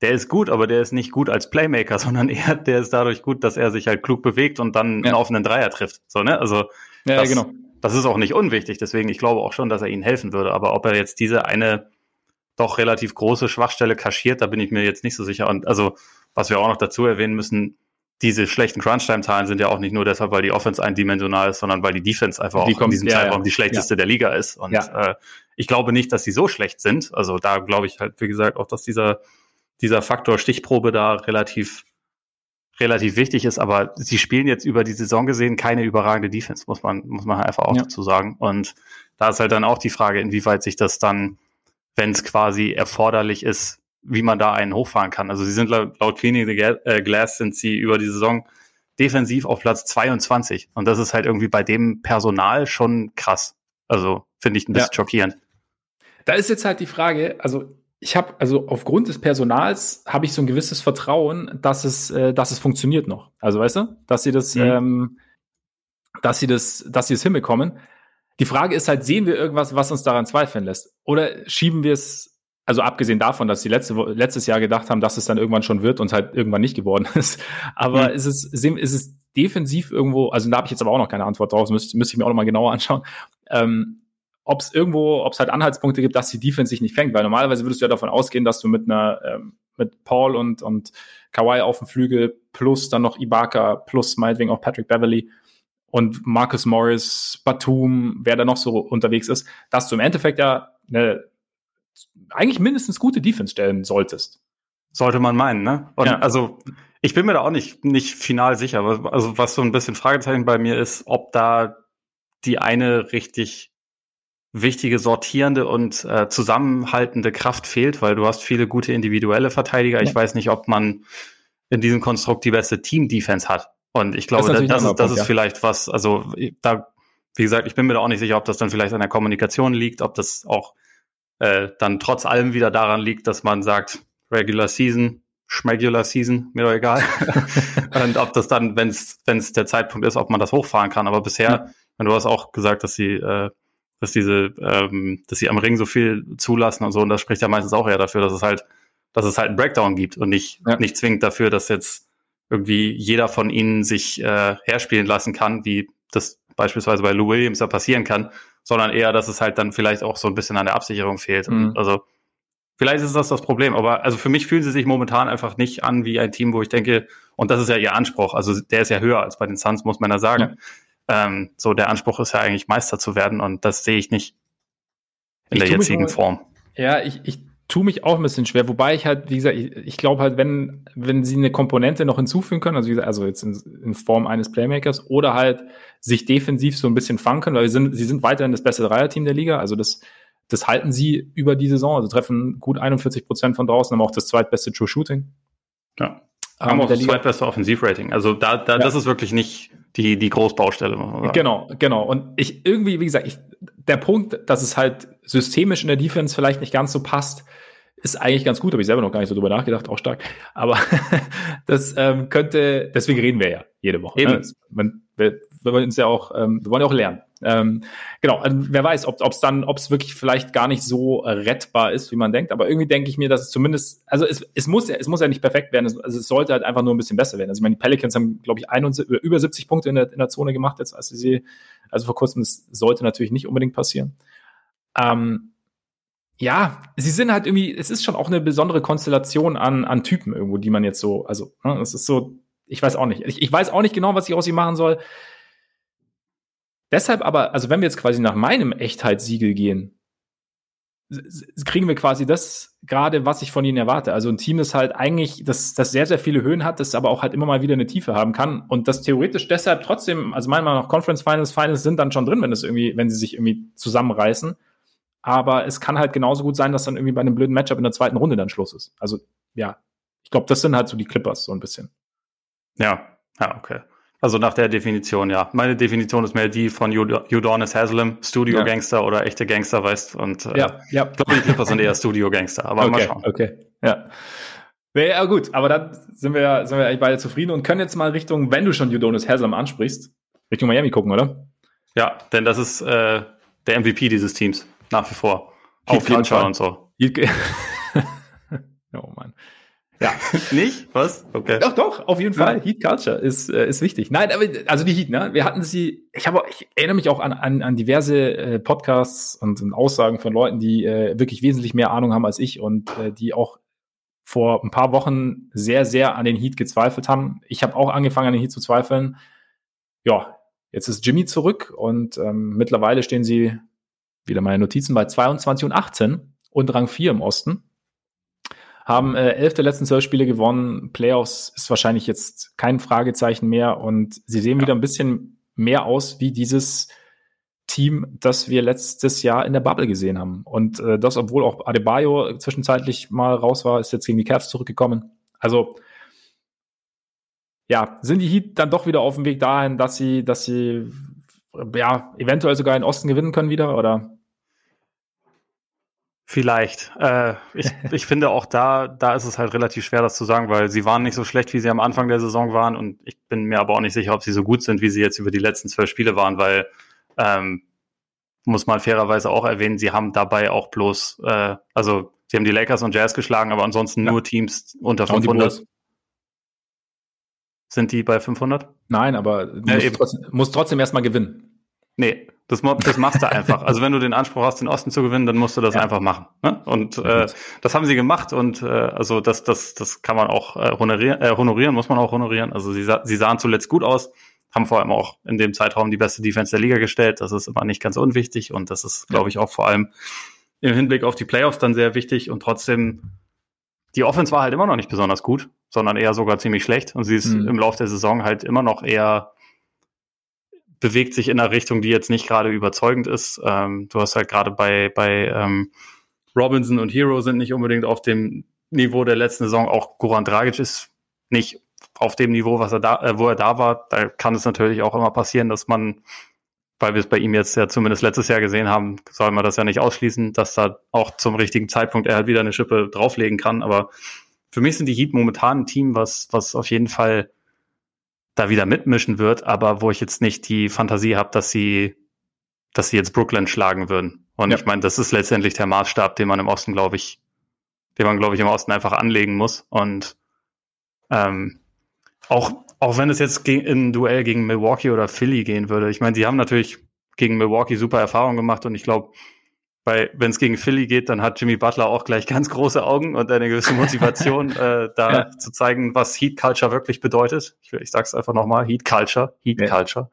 der ist gut, aber der ist nicht gut als Playmaker, sondern eher, der ist dadurch gut, dass er sich halt klug bewegt und dann ja. einen offenen Dreier trifft. So, ne? Also, ja, das, genau. das ist auch nicht unwichtig. Deswegen, ich glaube auch schon, dass er ihnen helfen würde. Aber ob er jetzt diese eine doch relativ große Schwachstelle kaschiert, da bin ich mir jetzt nicht so sicher. Und also, was wir auch noch dazu erwähnen müssen, diese schlechten Crunch-Time-Zahlen sind ja auch nicht nur deshalb, weil die Offense eindimensional ist, sondern weil die Defense einfach die auch kommt, in diesem ja, Zeitraum ja. die schlechteste ja. der Liga ist. Und äh, ich glaube nicht, dass sie so schlecht sind. Also da glaube ich halt, wie gesagt, auch, dass dieser, dieser Faktor Stichprobe da relativ, relativ wichtig ist. Aber sie spielen jetzt über die Saison gesehen keine überragende Defense, muss man, muss man einfach auch dazu sagen. Und da ist halt dann auch die Frage, inwieweit sich das dann, wenn es quasi erforderlich ist, wie man da einen hochfahren kann. Also sie sind laut, Cleaning the äh, Glass sind sie über die Saison defensiv auf Platz 22. Und das ist halt irgendwie bei dem Personal schon krass. Also finde ich ein bisschen ja. schockierend. Da ist jetzt halt die Frage, also ich habe, also aufgrund des Personals habe ich so ein gewisses Vertrauen, dass es, äh, dass es funktioniert noch. Also weißt du, dass sie das, mhm. ähm, dass sie das, dass sie es hinbekommen. Die Frage ist halt, sehen wir irgendwas, was uns daran zweifeln lässt? Oder schieben wir es also abgesehen davon, dass sie letzte, letztes Jahr gedacht haben, dass es dann irgendwann schon wird und halt irgendwann nicht geworden ist. Aber mhm. ist, es, ist es defensiv irgendwo, also da habe ich jetzt aber auch noch keine Antwort drauf, müsste, müsste ich mir auch noch mal genauer anschauen, ähm, ob es irgendwo, ob es halt Anhaltspunkte gibt, dass die Defense sich nicht fängt, weil normalerweise würdest du ja davon ausgehen, dass du mit einer, ähm, mit Paul und, und Kawhi auf dem Flügel plus dann noch Ibaka plus meinetwegen auch Patrick Beverly und Marcus Morris, Batum, wer da noch so unterwegs ist, dass du im Endeffekt ja eine eigentlich mindestens gute Defense stellen solltest. Sollte man meinen, ne? Und ja. also ich bin mir da auch nicht, nicht final sicher. Also was so ein bisschen Fragezeichen bei mir ist, ob da die eine richtig wichtige sortierende und äh, zusammenhaltende Kraft fehlt, weil du hast viele gute individuelle Verteidiger. Ja. Ich weiß nicht, ob man in diesem Konstrukt die beste Team-Defense hat. Und ich glaube, das, das, das ist, das Punkt, ist ja. vielleicht was, also da, wie gesagt, ich bin mir da auch nicht sicher, ob das dann vielleicht an der Kommunikation liegt, ob das auch äh, dann trotz allem wieder daran liegt, dass man sagt, Regular Season, Schmegular Season, mir doch egal. und ob das dann, wenn es der Zeitpunkt ist, ob man das hochfahren kann. Aber bisher, ja. und du hast auch gesagt, dass sie äh, dass diese, ähm, dass sie am Ring so viel zulassen und so, und das spricht ja meistens auch eher dafür, dass es halt, dass es halt einen Breakdown gibt und nicht, ja. nicht zwingend dafür, dass jetzt irgendwie jeder von ihnen sich äh, herspielen lassen kann, wie das beispielsweise bei Lou Williams da passieren kann, sondern eher, dass es halt dann vielleicht auch so ein bisschen an der Absicherung fehlt. Mhm. Also vielleicht ist das das Problem, aber also für mich fühlen sie sich momentan einfach nicht an wie ein Team, wo ich denke, und das ist ja ihr Anspruch, also der ist ja höher als bei den Suns, muss man da sagen. Ja. Ähm, so, der Anspruch ist ja eigentlich Meister zu werden und das sehe ich nicht in ich der jetzigen Form. Ja, ich, ich tue mich auch ein bisschen schwer, wobei ich halt, wie gesagt, ich, ich glaube halt, wenn, wenn sie eine Komponente noch hinzufügen können, also, wie gesagt, also jetzt in, in, Form eines Playmakers oder halt sich defensiv so ein bisschen fangen können, weil sie sind, sie sind weiterhin das beste Dreierteam der Liga, also das, das halten sie über die Saison, also treffen gut 41 Prozent von draußen, haben auch das zweitbeste True Shooting. Ja. Haben auch das zweitbeste Offensivrating. Also da, da ja. das ist wirklich nicht die, die Großbaustelle. Genau, genau. Und ich irgendwie, wie gesagt, ich, der Punkt, dass es halt systemisch in der Defense vielleicht nicht ganz so passt, ist eigentlich ganz gut, habe ich selber noch gar nicht so drüber nachgedacht, auch stark. Aber das ähm, könnte, deswegen reden wir ja jede Woche. Eben. Ne? Man, wir, wir wollen uns ja auch, ähm, wir wollen ja auch lernen. Ähm, genau, also wer weiß, ob es dann, ob es wirklich vielleicht gar nicht so rettbar ist, wie man denkt. Aber irgendwie denke ich mir, dass es zumindest, also es, es muss ja, es muss ja nicht perfekt werden. Es, also es sollte halt einfach nur ein bisschen besser werden. Also ich meine, die Pelicans haben, glaube ich, 71, über 70 Punkte in der, in der Zone gemacht jetzt, als sie, also vor kurzem, das sollte natürlich nicht unbedingt passieren. Ähm, ja, sie sind halt irgendwie, es ist schon auch eine besondere Konstellation an, an Typen irgendwo, die man jetzt so, also, ne, es ist so, ich weiß auch nicht. Ich, ich weiß auch nicht genau, was ich aus ihm machen soll. Deshalb aber, also wenn wir jetzt quasi nach meinem Echtheitssiegel gehen, kriegen wir quasi das gerade, was ich von ihnen erwarte. Also ein Team, das halt eigentlich, das, das sehr, sehr viele Höhen hat, das aber auch halt immer mal wieder eine Tiefe haben kann und das theoretisch deshalb trotzdem, also meiner Meinung nach Conference Finals, Finals sind dann schon drin, wenn es irgendwie, wenn sie sich irgendwie zusammenreißen. Aber es kann halt genauso gut sein, dass dann irgendwie bei einem blöden Matchup in der zweiten Runde dann Schluss ist. Also ja, ich glaube, das sind halt so die Clippers so ein bisschen. Ja, ja, okay. Also nach der Definition, ja. Meine Definition ist mehr die von Udonis Haslam, Studio ja. Gangster oder echte Gangster, weißt und äh, ja, ja. ich glaube, die Clippers sind eher Studio Gangster, aber okay, mal schauen. Okay, ja. Ja, gut, aber dann sind wir, sind wir eigentlich beide zufrieden und können jetzt mal Richtung, wenn du schon Udonis Haslam ansprichst, Richtung Miami gucken, oder? Ja, denn das ist äh, der MVP dieses Teams, nach wie vor. Heat Auf jeden Fall und so. oh Mann. Ja. Nicht? Was? Okay. Doch, doch, auf jeden Fall. Ja. Heat Culture ist, äh, ist wichtig. Nein, aber, also die Heat, ne? Wir hatten sie, ich habe, ich erinnere mich auch an, an, an diverse äh, Podcasts und, und Aussagen von Leuten, die äh, wirklich wesentlich mehr Ahnung haben als ich und äh, die auch vor ein paar Wochen sehr, sehr an den Heat gezweifelt haben. Ich habe auch angefangen, an den Heat zu zweifeln. Ja, jetzt ist Jimmy zurück und ähm, mittlerweile stehen sie, wieder meine Notizen, bei 22 und 18 und Rang 4 im Osten haben äh, elf der letzten zwölf Spiele gewonnen. Playoffs ist wahrscheinlich jetzt kein Fragezeichen mehr und sie sehen ja. wieder ein bisschen mehr aus wie dieses Team, das wir letztes Jahr in der Bubble gesehen haben. Und äh, das, obwohl auch Adebayo zwischenzeitlich mal raus war, ist jetzt gegen die Cavs zurückgekommen. Also ja, sind die Heat dann doch wieder auf dem Weg dahin, dass sie, dass sie ja eventuell sogar in Osten gewinnen können wieder oder? Vielleicht. Äh, ich, ich finde auch da, da ist es halt relativ schwer, das zu sagen, weil sie waren nicht so schlecht, wie sie am Anfang der Saison waren und ich bin mir aber auch nicht sicher, ob sie so gut sind, wie sie jetzt über die letzten zwölf Spiele waren, weil ähm, muss man fairerweise auch erwähnen, sie haben dabei auch bloß, äh, also sie haben die Lakers und Jazz geschlagen, aber ansonsten ja. nur Teams unter 500. Die sind die bei 500? Nein, aber du ja, musst, trotzdem, musst trotzdem erstmal gewinnen. Nee, Das, das machst du einfach. Also wenn du den Anspruch hast, den Osten zu gewinnen, dann musst du das ja. einfach machen. Ne? Und äh, das haben sie gemacht und äh, also das, das, das kann man auch äh, honorieren, äh, honorieren, muss man auch honorieren. Also sie, sie sahen zuletzt gut aus, haben vor allem auch in dem Zeitraum die beste Defense der Liga gestellt. Das ist immer nicht ganz unwichtig und das ist, glaube ich, auch vor allem im Hinblick auf die Playoffs dann sehr wichtig und trotzdem die Offense war halt immer noch nicht besonders gut, sondern eher sogar ziemlich schlecht und sie ist mhm. im Laufe der Saison halt immer noch eher bewegt sich in einer Richtung, die jetzt nicht gerade überzeugend ist. Ähm, du hast halt gerade bei, bei ähm, Robinson und Hero sind nicht unbedingt auf dem Niveau der letzten Saison. Auch Goran Dragic ist nicht auf dem Niveau, was er da, äh, wo er da war. Da kann es natürlich auch immer passieren, dass man, weil wir es bei ihm jetzt ja zumindest letztes Jahr gesehen haben, soll man das ja nicht ausschließen, dass da auch zum richtigen Zeitpunkt er halt wieder eine Schippe drauflegen kann. Aber für mich sind die Heat momentan ein Team, was, was auf jeden Fall da wieder mitmischen wird, aber wo ich jetzt nicht die Fantasie habe, dass sie, dass sie jetzt Brooklyn schlagen würden. Und ja. ich meine, das ist letztendlich der Maßstab, den man im Osten, glaube ich, den man, glaube ich, im Osten einfach anlegen muss. Und ähm, auch, auch wenn es jetzt in ein Duell gegen Milwaukee oder Philly gehen würde, ich meine, sie haben natürlich gegen Milwaukee super Erfahrungen gemacht und ich glaube, weil wenn es gegen Philly geht, dann hat Jimmy Butler auch gleich ganz große Augen und eine gewisse Motivation, äh, da ja. zu zeigen, was Heat Culture wirklich bedeutet. Ich, ich sag's einfach nochmal, Heat Culture, Heat ja. Culture.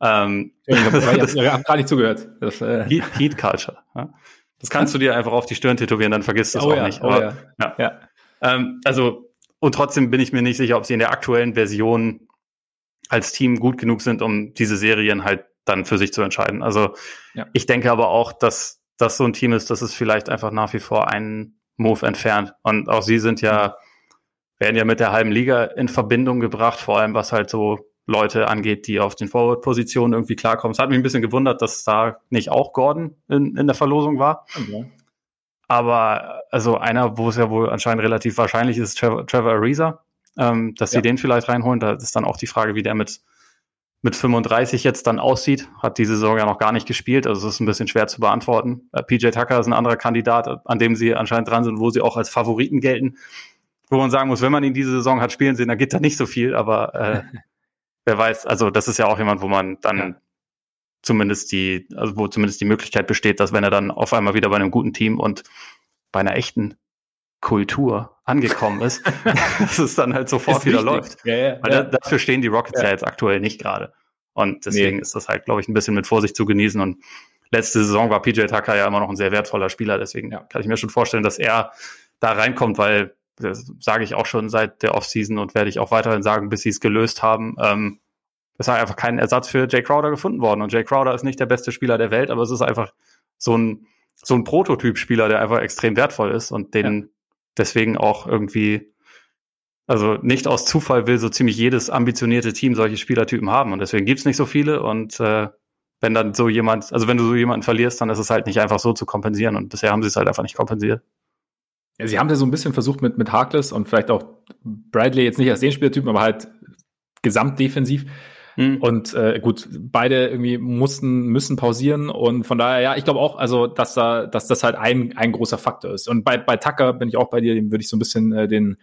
Ähm, ich habe gar nicht zugehört. Das, äh Heat, Heat Culture. Ja. Das kannst du dir einfach auf die Stirn tätowieren, dann vergisst du es oh, auch ja, nicht. Oh Aber, oh, ja. ja. Ähm, also, und trotzdem bin ich mir nicht sicher, ob sie in der aktuellen Version als Team gut genug sind, um diese Serien halt dann für sich zu entscheiden. Also ich denke aber auch, dass das so ein Team ist, das ist vielleicht einfach nach wie vor einen Move entfernt. Und auch sie sind ja, werden ja mit der halben Liga in Verbindung gebracht, vor allem was halt so Leute angeht, die auf den Forward-Positionen irgendwie klarkommen. Es hat mich ein bisschen gewundert, dass da nicht auch Gordon in, in der Verlosung war. Okay. Aber also einer, wo es ja wohl anscheinend relativ wahrscheinlich ist, Trevor, Trevor Ariza, ähm, dass ja. sie den vielleicht reinholen. Da ist dann auch die Frage, wie der mit mit 35 jetzt dann aussieht. Hat diese Saison ja noch gar nicht gespielt, also es ist ein bisschen schwer zu beantworten. Äh, PJ Tucker ist ein anderer Kandidat, an dem sie anscheinend dran sind, wo sie auch als Favoriten gelten. Wo man sagen muss, wenn man ihn diese Saison hat spielen sehen, dann geht da nicht so viel, aber äh, wer weiß, also das ist ja auch jemand, wo man dann ja. zumindest die, also wo zumindest die Möglichkeit besteht, dass wenn er dann auf einmal wieder bei einem guten Team und bei einer echten Kultur angekommen ist, dass es dann halt sofort ist wieder wichtig. läuft. Ja, ja, Weil ja. dafür stehen die Rockets ja, jetzt aktuell nicht gerade. Und deswegen nee. ist das halt, glaube ich, ein bisschen mit Vorsicht zu genießen. Und letzte Saison war PJ Tucker ja immer noch ein sehr wertvoller Spieler. Deswegen kann ich mir schon vorstellen, dass er da reinkommt, weil das sage ich auch schon seit der Offseason und werde ich auch weiterhin sagen, bis sie es gelöst haben. Ähm, ist halt einfach kein Ersatz für Jay Crowder gefunden worden. Und Jay Crowder ist nicht der beste Spieler der Welt, aber es ist einfach so ein, so ein Prototyp-Spieler, der einfach extrem wertvoll ist und den deswegen auch irgendwie, also nicht aus Zufall will so ziemlich jedes ambitionierte Team solche Spielertypen haben und deswegen gibt's nicht so viele und äh, wenn dann so jemand, also wenn du so jemanden verlierst, dann ist es halt nicht einfach so zu kompensieren und bisher haben sie es halt einfach nicht kompensiert. Ja, sie haben ja so ein bisschen versucht mit, mit Harkless und vielleicht auch Bradley jetzt nicht als den Spielertypen, aber halt gesamtdefensiv Mhm. Und äh, gut, beide irgendwie mussten, müssen pausieren und von daher, ja, ich glaube auch, also dass da, dass das halt ein, ein großer Faktor ist. Und bei, bei Tucker bin ich auch bei dir, dem würde ich so ein bisschen äh, den,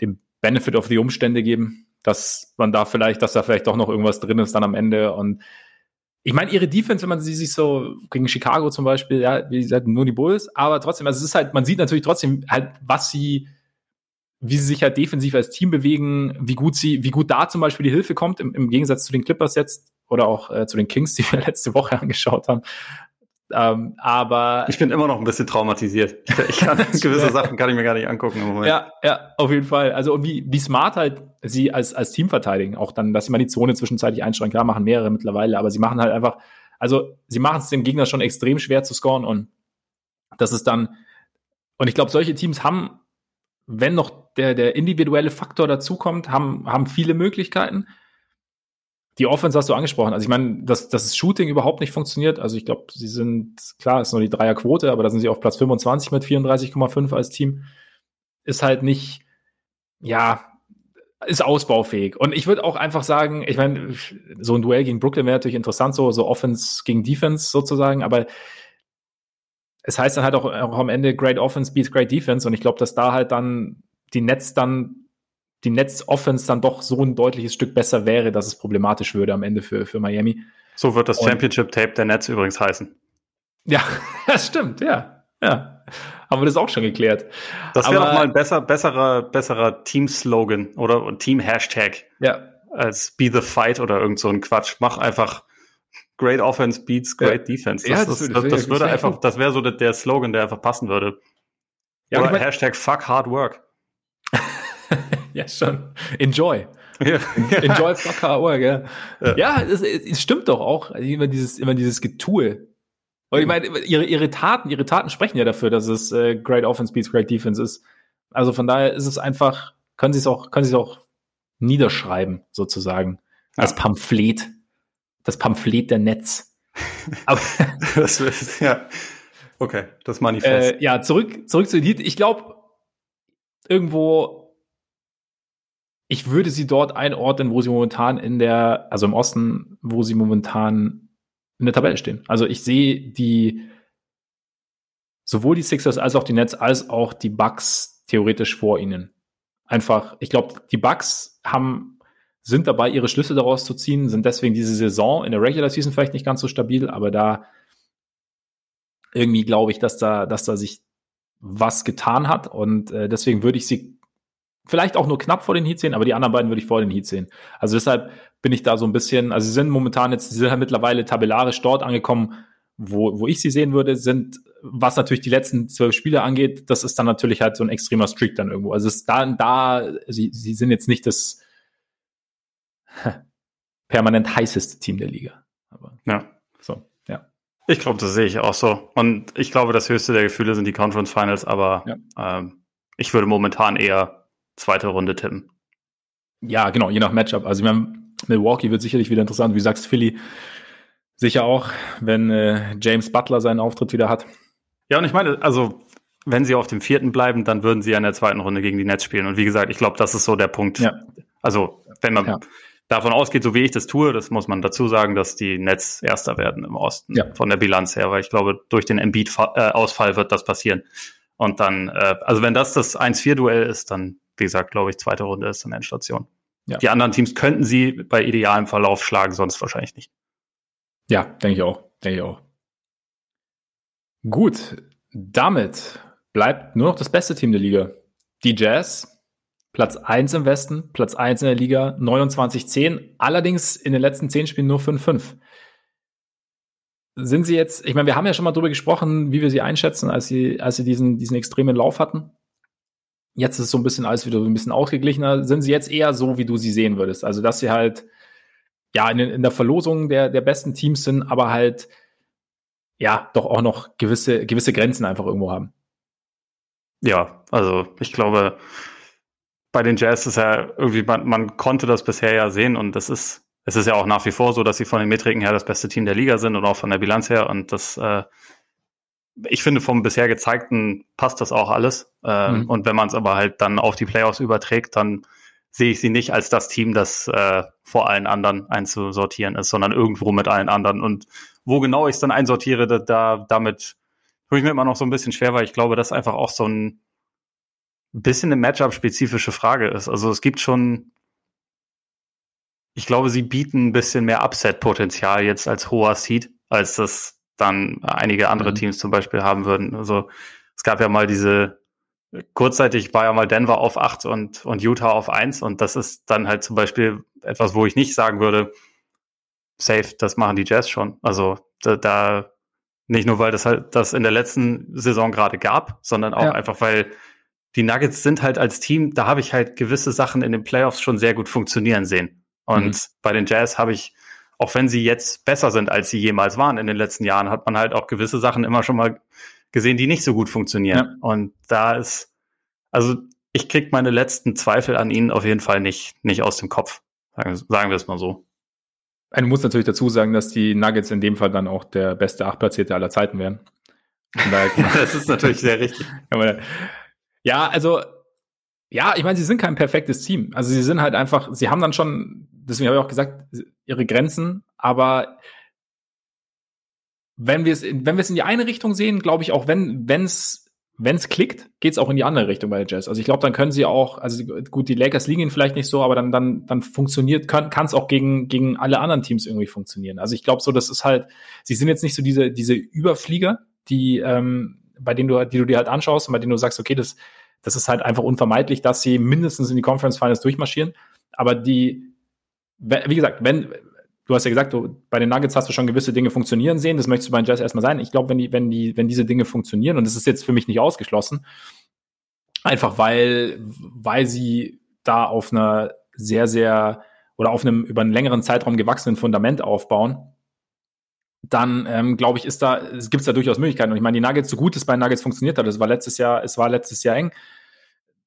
den Benefit of the Umstände geben, dass man da vielleicht, dass da vielleicht doch noch irgendwas drin ist dann am Ende. Und ich meine, ihre Defense, wenn man sie sich so gegen Chicago zum Beispiel, ja, wie gesagt, nur die Bulls, aber trotzdem, also es ist halt, man sieht natürlich trotzdem halt, was sie wie sie sich halt defensiv als Team bewegen, wie gut sie, wie gut da zum Beispiel die Hilfe kommt, im, im Gegensatz zu den Clippers jetzt oder auch äh, zu den Kings, die wir letzte Woche angeschaut haben. Ähm, aber ich bin immer noch ein bisschen traumatisiert. Ich, kann gewisse Sachen kann ich mir gar nicht angucken im Moment. Ja, ja, auf jeden Fall. Also und wie, wie smart halt sie als, als Team verteidigen. Auch dann, dass sie mal die Zone zwischenzeitlich einschränken. Klar, machen mehrere mittlerweile, aber sie machen halt einfach, also sie machen es dem Gegner schon extrem schwer zu scoren und das ist dann, und ich glaube, solche Teams haben wenn noch der, der individuelle Faktor dazukommt, haben, haben viele Möglichkeiten. Die Offense hast du angesprochen. Also ich meine, dass, dass das Shooting überhaupt nicht funktioniert. Also ich glaube, sie sind, klar, ist nur die Dreierquote, aber da sind sie auf Platz 25 mit 34,5 als Team. Ist halt nicht, ja, ist ausbaufähig. Und ich würde auch einfach sagen, ich meine, so ein Duell gegen Brooklyn wäre natürlich interessant, so, so Offense gegen Defense sozusagen, aber es heißt dann halt auch, auch am Ende Great Offense beats Great Defense und ich glaube, dass da halt dann die Netz dann die Netz Offense dann doch so ein deutliches Stück besser wäre, dass es problematisch würde am Ende für, für Miami. So wird das Championship-Tape der Nets übrigens heißen. Ja, das stimmt, ja. Ja. Haben wir das auch schon geklärt. Das wäre doch mal ein besser, besserer, besserer Team-Slogan oder Team-Hashtag. Ja. Als Be the Fight oder irgend so ein Quatsch. Mach einfach Great Offense beats Great ja. Defense. Das, ja, das, das, das, das würde einfach, das wäre so der, der, Slogan, der einfach passen würde. Ja, oder ich mein, Hashtag Fuck Hard Work. ja, schon. Enjoy. Ja. Enjoy Fuck Hard Work, ja. Ja, ja es, es, stimmt doch auch. Immer dieses, immer dieses Getue. Und ich meine, ihre, ihre Taten, ihre Taten sprechen ja dafür, dass es äh, Great Offense beats Great Defense ist. Also von daher ist es einfach, können sie es auch, können sie es auch niederschreiben, sozusagen. Als Pamphlet das Pamphlet der Netz. Aber das ist, ja. Okay, das Manifest. Äh, ja, zurück, zurück zu Elite. Ich glaube, irgendwo, ich würde sie dort einordnen, wo sie momentan in der, also im Osten, wo sie momentan in der Tabelle stehen. Also ich sehe die, sowohl die Sixers als auch die Nets als auch die Bucks theoretisch vor ihnen. Einfach, ich glaube, die Bucks haben sind dabei, ihre Schlüsse daraus zu ziehen, sind deswegen diese Saison in der Regular Season vielleicht nicht ganz so stabil, aber da irgendwie glaube ich, dass da, dass da sich was getan hat und äh, deswegen würde ich sie vielleicht auch nur knapp vor den Heat sehen, aber die anderen beiden würde ich vor den Heat sehen. Also deshalb bin ich da so ein bisschen, also sie sind momentan jetzt, sie sind halt mittlerweile tabellarisch dort angekommen, wo, wo ich sie sehen würde, sind, was natürlich die letzten zwölf Spiele angeht, das ist dann natürlich halt so ein extremer Streak dann irgendwo. Also es ist da, da, sie, sie sind jetzt nicht das, permanent heißeste Team der Liga. Aber ja. So, ja. Ich glaube, das sehe ich auch so. Und ich glaube, das höchste der Gefühle sind die Conference Finals, aber ja. ähm, ich würde momentan eher zweite Runde tippen. Ja, genau, je nach Matchup. Also, wir haben, Milwaukee wird sicherlich wieder interessant. Wie du sagst, Philly sicher auch, wenn äh, James Butler seinen Auftritt wieder hat. Ja, und ich meine, also wenn sie auf dem vierten bleiben, dann würden sie ja in der zweiten Runde gegen die Nets spielen. Und wie gesagt, ich glaube, das ist so der Punkt. Ja. Also, wenn man ja davon ausgeht, so wie ich das tue, das muss man dazu sagen, dass die Nets Erster werden im Osten ja. von der Bilanz her, weil ich glaube, durch den Embiid-Ausfall wird das passieren. Und dann, äh, also wenn das das 1-4-Duell ist, dann, wie gesagt, glaube ich, zweite Runde ist dann Endstation. Ja. Die anderen Teams könnten sie bei idealem Verlauf schlagen, sonst wahrscheinlich nicht. Ja, denke ich auch. Denke ich auch. Gut, damit bleibt nur noch das beste Team der Liga. Die Jazz Platz 1 im Westen, Platz 1 in der Liga, 29-10, allerdings in den letzten 10 Spielen nur 5-5. Sind sie jetzt, ich meine, wir haben ja schon mal drüber gesprochen, wie wir sie einschätzen, als sie, als sie diesen, diesen extremen Lauf hatten. Jetzt ist es so ein bisschen alles wieder ein bisschen ausgeglichener. Sind sie jetzt eher so, wie du sie sehen würdest? Also, dass sie halt, ja, in, in der Verlosung der, der besten Teams sind, aber halt, ja, doch auch noch gewisse, gewisse Grenzen einfach irgendwo haben. Ja, also ich glaube, bei den Jazz ist ja irgendwie, man, man konnte das bisher ja sehen und das ist, es ist ja auch nach wie vor so, dass sie von den Metriken her das beste Team der Liga sind und auch von der Bilanz her und das, äh, ich finde, vom bisher gezeigten passt das auch alles. Ähm, mhm. Und wenn man es aber halt dann auf die Playoffs überträgt, dann sehe ich sie nicht als das Team, das äh, vor allen anderen einzusortieren ist, sondern irgendwo mit allen anderen. Und wo genau ich es dann einsortiere, da, da damit tue ich mir immer noch so ein bisschen schwer, weil ich glaube, das ist einfach auch so ein ein bisschen eine Matchup-spezifische Frage ist. Also es gibt schon, ich glaube, sie bieten ein bisschen mehr Upset-Potenzial jetzt als hoher Seed, als das dann einige andere mhm. Teams zum Beispiel haben würden. Also es gab ja mal diese, kurzzeitig war ja mal Denver auf 8 und, und Utah auf 1 und das ist dann halt zum Beispiel etwas, wo ich nicht sagen würde, safe, das machen die Jazz schon. Also da, da nicht nur, weil das halt das in der letzten Saison gerade gab, sondern auch ja. einfach, weil die Nuggets sind halt als Team, da habe ich halt gewisse Sachen in den Playoffs schon sehr gut funktionieren sehen. Und mhm. bei den Jazz habe ich, auch wenn sie jetzt besser sind, als sie jemals waren in den letzten Jahren, hat man halt auch gewisse Sachen immer schon mal gesehen, die nicht so gut funktionieren. Ja. Und da ist, also ich krieg meine letzten Zweifel an ihnen auf jeden Fall nicht, nicht aus dem Kopf. Sagen, sagen wir es mal so. Man muss natürlich dazu sagen, dass die Nuggets in dem Fall dann auch der beste Achtplatzierte aller Zeiten wären. das ist natürlich sehr richtig. Ja, also, ja, ich meine, sie sind kein perfektes Team. Also sie sind halt einfach, sie haben dann schon, deswegen habe ich auch gesagt, ihre Grenzen, aber wenn wir es, wenn wir es in die eine Richtung sehen, glaube ich auch, wenn, wenn es, wenn es klickt, geht es auch in die andere Richtung bei der Jazz. Also ich glaube, dann können sie auch, also gut, die Lakers liegen ihnen vielleicht nicht so, aber dann, dann, dann funktioniert, kann es auch gegen, gegen alle anderen Teams irgendwie funktionieren. Also ich glaube so, das ist halt, sie sind jetzt nicht so diese, diese Überflieger, die, ähm, bei denen du, die du dir halt anschaust und bei denen du sagst, okay, das, das ist halt einfach unvermeidlich, dass sie mindestens in die Conference Finals durchmarschieren. Aber die, wie gesagt, wenn, du hast ja gesagt, du, bei den Nuggets hast du schon gewisse Dinge funktionieren sehen. Das möchtest du bei den Jazz erstmal sein. Ich glaube, wenn die, wenn die, wenn diese Dinge funktionieren, und das ist jetzt für mich nicht ausgeschlossen, einfach weil, weil sie da auf einer sehr, sehr oder auf einem über einen längeren Zeitraum gewachsenen Fundament aufbauen, dann ähm, glaube ich, ist da, es gibt da durchaus Möglichkeiten. Und ich meine, die Nuggets, so gut es bei Nuggets funktioniert hat, das war letztes Jahr, es war letztes Jahr eng.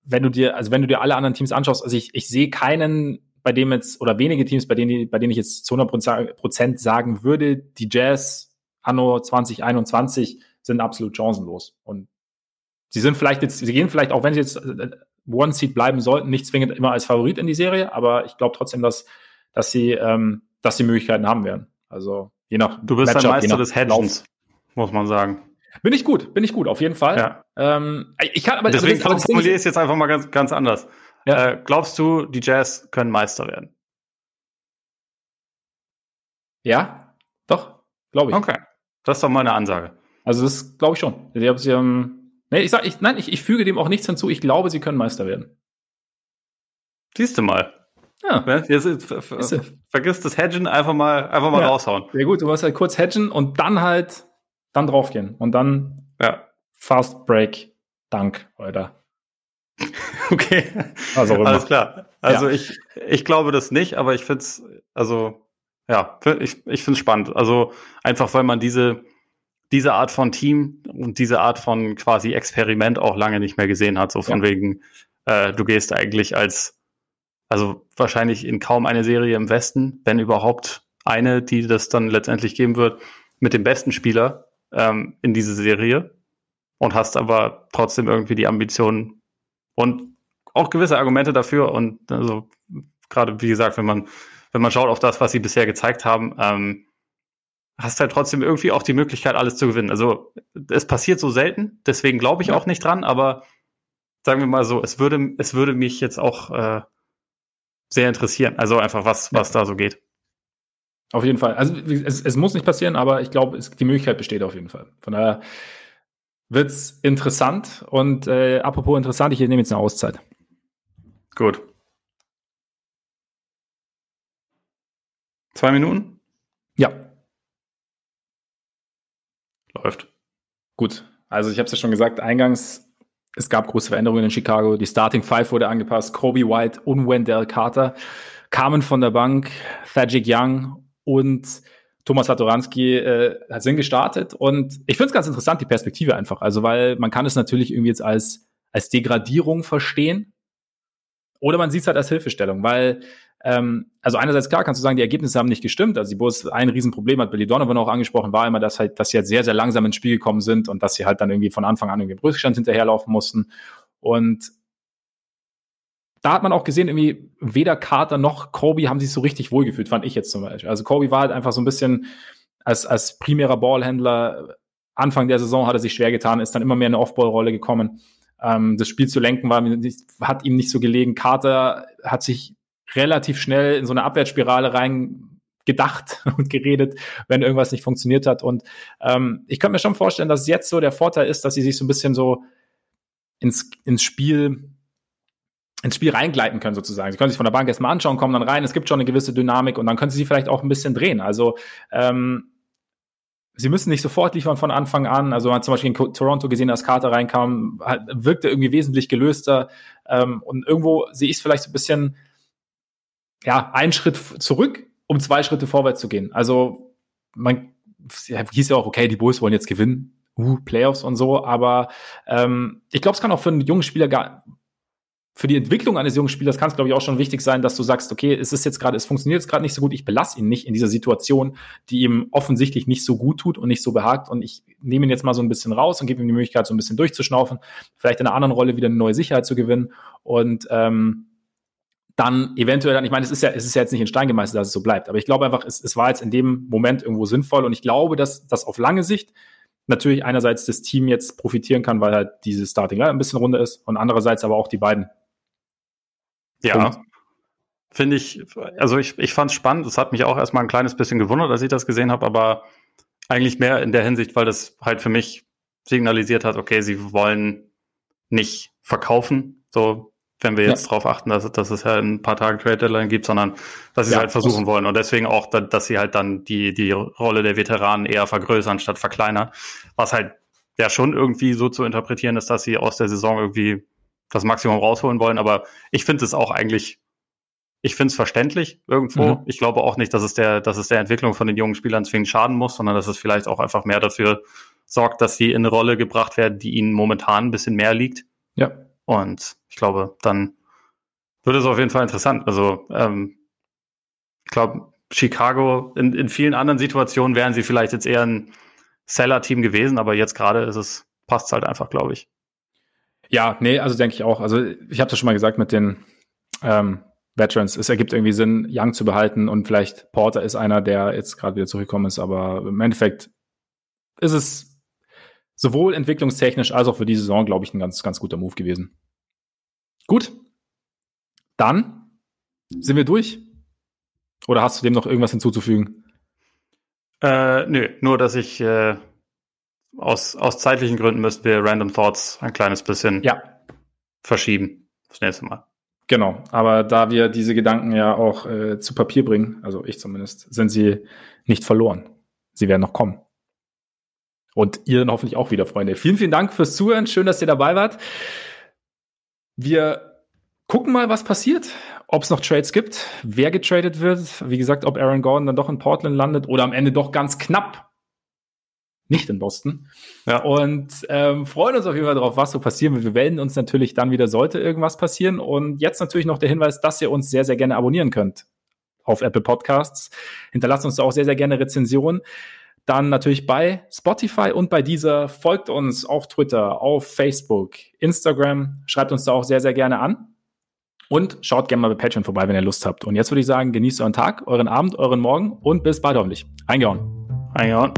Wenn du dir, also wenn du dir alle anderen Teams anschaust, also ich, ich sehe keinen bei dem jetzt, oder wenige Teams, bei denen, bei denen ich jetzt zu 100 Prozent sagen würde, die Jazz anno 2021 sind absolut chancenlos. Und sie sind vielleicht jetzt, sie gehen vielleicht, auch wenn sie jetzt äh, One Seed bleiben sollten, nicht zwingend immer als Favorit in die Serie, aber ich glaube trotzdem, dass, dass sie, ähm, dass sie Möglichkeiten haben werden. Also je nach. Du bist Matchup, ein Meister des Hedgens, muss man sagen. Bin ich gut, bin ich gut, auf jeden Fall. Ja. Ähm, ich kann aber deswegen also, formuliere ich es jetzt einfach mal ganz, ganz anders. Ja. Äh, glaubst du, die Jazz können Meister werden? Ja, doch, glaube ich. Okay, das ist doch meine Ansage. Also das glaube ich schon. Sie haben, sie haben, nee, ich sag, ich, nein, ich, ich füge dem auch nichts hinzu. Ich glaube, sie können Meister werden. Siehst du mal. Ja. Jetzt, jetzt, ver, ver, vergiss das Hedgen, einfach mal, einfach mal ja. raushauen. Ja gut, du musst halt kurz hedgen und dann halt, dann draufgehen. Und dann ja. Fast Break, Dank, oder? Okay. Also Alles klar. Also ja. ich, ich glaube das nicht, aber ich finde es, also ja, ich, ich finde es spannend. Also einfach, weil man diese, diese Art von Team und diese Art von quasi Experiment auch lange nicht mehr gesehen hat. So von ja. wegen, äh, du gehst eigentlich als, also wahrscheinlich in kaum eine Serie im Westen, wenn überhaupt eine, die das dann letztendlich geben wird, mit dem besten Spieler ähm, in diese Serie und hast aber trotzdem irgendwie die Ambitionen, und auch gewisse Argumente dafür. Und also gerade wie gesagt, wenn man wenn man schaut auf das, was sie bisher gezeigt haben, ähm, hast halt trotzdem irgendwie auch die Möglichkeit, alles zu gewinnen. Also es passiert so selten, deswegen glaube ich auch nicht dran. Aber sagen wir mal so, es würde es würde mich jetzt auch äh, sehr interessieren. Also einfach was was ja. da so geht. Auf jeden Fall. Also es, es muss nicht passieren, aber ich glaube, die Möglichkeit besteht auf jeden Fall. Von daher wird's interessant. Und äh, apropos interessant, ich nehme jetzt eine Auszeit. Gut. Zwei Minuten? Ja. Läuft. Gut. Also ich habe es ja schon gesagt, eingangs, es gab große Veränderungen in Chicago. Die Starting Five wurde angepasst. Kobe White und Wendell Carter kamen von der Bank. Thadjik Young und Thomas Satoranski äh, sind gestartet und ich finde es ganz interessant, die Perspektive einfach. Also, weil man kann es natürlich irgendwie jetzt als, als Degradierung verstehen oder man sieht es halt als Hilfestellung, weil ähm, also einerseits klar kannst du sagen, die Ergebnisse haben nicht gestimmt. Also die Bulls ein Riesenproblem hat Billy Donovan auch angesprochen, war immer, dass halt, dass sie halt sehr, sehr langsam ins Spiel gekommen sind und dass sie halt dann irgendwie von Anfang an irgendwie im Rückstand hinterherlaufen mussten. Und da hat man auch gesehen, irgendwie weder Carter noch Kobe haben sich so richtig wohlgefühlt, fand ich jetzt zum Beispiel. Also Kobe war halt einfach so ein bisschen als, als primärer Ballhändler. Anfang der Saison hat er sich schwer getan, ist dann immer mehr in eine Off-Ball-Rolle gekommen. Ähm, das Spiel zu lenken war, hat ihm nicht so gelegen. Carter hat sich relativ schnell in so eine Abwärtsspirale rein gedacht und geredet, wenn irgendwas nicht funktioniert hat. Und ähm, ich könnte mir schon vorstellen, dass jetzt so der Vorteil ist, dass sie sich so ein bisschen so ins, ins Spiel ins Spiel reingleiten können sozusagen. Sie können sich von der Bank erstmal anschauen, kommen dann rein, es gibt schon eine gewisse Dynamik und dann können sie sie vielleicht auch ein bisschen drehen. Also ähm, sie müssen nicht sofort liefern von Anfang an. Also man hat zum Beispiel in Toronto gesehen, als Carter reinkam, wirkte irgendwie wesentlich gelöster. Ähm, und irgendwo sehe ich es vielleicht so ein bisschen, ja, einen Schritt zurück, um zwei Schritte vorwärts zu gehen. Also man hieß ja auch, okay, die Bulls wollen jetzt gewinnen, uh, Playoffs und so, aber ähm, ich glaube, es kann auch für einen jungen Spieler gar für die Entwicklung eines jungen Spielers kann es, glaube ich, auch schon wichtig sein, dass du sagst, okay, es ist jetzt gerade, es funktioniert jetzt gerade nicht so gut, ich belasse ihn nicht in dieser Situation, die ihm offensichtlich nicht so gut tut und nicht so behagt. Und ich nehme ihn jetzt mal so ein bisschen raus und gebe ihm die Möglichkeit, so ein bisschen durchzuschnaufen, vielleicht in einer anderen Rolle wieder eine neue Sicherheit zu gewinnen. Und ähm, dann eventuell dann, ich meine, es ist ja, es ist ja jetzt nicht in Stein gemeißelt, dass es so bleibt, aber ich glaube einfach, es, es war jetzt in dem Moment irgendwo sinnvoll und ich glaube, dass das auf lange Sicht natürlich einerseits das Team jetzt profitieren kann, weil halt dieses Starting ein bisschen runter ist und andererseits aber auch die beiden. Ja. Finde ich, also ich, ich fand es spannend. Es hat mich auch erstmal ein kleines bisschen gewundert, als ich das gesehen habe, aber eigentlich mehr in der Hinsicht, weil das halt für mich signalisiert hat, okay, sie wollen nicht verkaufen, so wenn wir jetzt ja. darauf achten, dass, dass es ja ein paar Tage Trade Deadline gibt, sondern dass sie ja, es halt versuchen wollen. Und deswegen auch, dass sie halt dann die, die Rolle der Veteranen eher vergrößern statt verkleinern. Was halt ja schon irgendwie so zu interpretieren ist, dass sie aus der Saison irgendwie das Maximum rausholen wollen. Aber ich finde es auch eigentlich, ich finde es verständlich irgendwo. Mhm. Ich glaube auch nicht, dass es der, dass es der Entwicklung von den jungen Spielern zwingend schaden muss, sondern dass es vielleicht auch einfach mehr dafür sorgt, dass sie in eine Rolle gebracht werden, die ihnen momentan ein bisschen mehr liegt. Ja. Und ich glaube, dann wird es auf jeden Fall interessant. Also ähm, ich glaube, Chicago in, in vielen anderen Situationen wären sie vielleicht jetzt eher ein Seller-Team gewesen, aber jetzt gerade ist es, passt halt einfach, glaube ich. Ja, nee, also denke ich auch. Also ich habe das schon mal gesagt mit den ähm, Veterans. Es ergibt irgendwie Sinn, Young zu behalten und vielleicht Porter ist einer, der jetzt gerade wieder zurückgekommen ist, aber im Endeffekt ist es sowohl entwicklungstechnisch als auch für die Saison, glaube ich, ein ganz, ganz guter Move gewesen. Gut. Dann sind wir durch. Oder hast du dem noch irgendwas hinzuzufügen? Äh, nö, nur dass ich äh, aus, aus zeitlichen Gründen müssten wir Random Thoughts ein kleines bisschen ja. verschieben. Das nächste Mal. Genau, aber da wir diese Gedanken ja auch äh, zu Papier bringen, also ich zumindest, sind sie nicht verloren. Sie werden noch kommen. Und ihr dann hoffentlich auch wieder, Freunde. Vielen, vielen Dank fürs Zuhören. Schön, dass ihr dabei wart. Wir gucken mal, was passiert. Ob es noch Trades gibt, wer getradet wird. Wie gesagt, ob Aaron Gordon dann doch in Portland landet oder am Ende doch ganz knapp nicht in Boston. Ja. Und ähm, freuen uns auf jeden Fall darauf, was so passieren wird. Wir melden uns natürlich dann wieder, sollte irgendwas passieren. Und jetzt natürlich noch der Hinweis, dass ihr uns sehr, sehr gerne abonnieren könnt auf Apple Podcasts. Hinterlasst uns da auch sehr, sehr gerne Rezensionen. Dann natürlich bei Spotify und bei dieser folgt uns auf Twitter, auf Facebook, Instagram. Schreibt uns da auch sehr, sehr gerne an. Und schaut gerne mal bei Patreon vorbei, wenn ihr Lust habt. Und jetzt würde ich sagen, genießt euren Tag, euren Abend, euren Morgen und bis bald hoffentlich. Eingehauen. Eingehauen.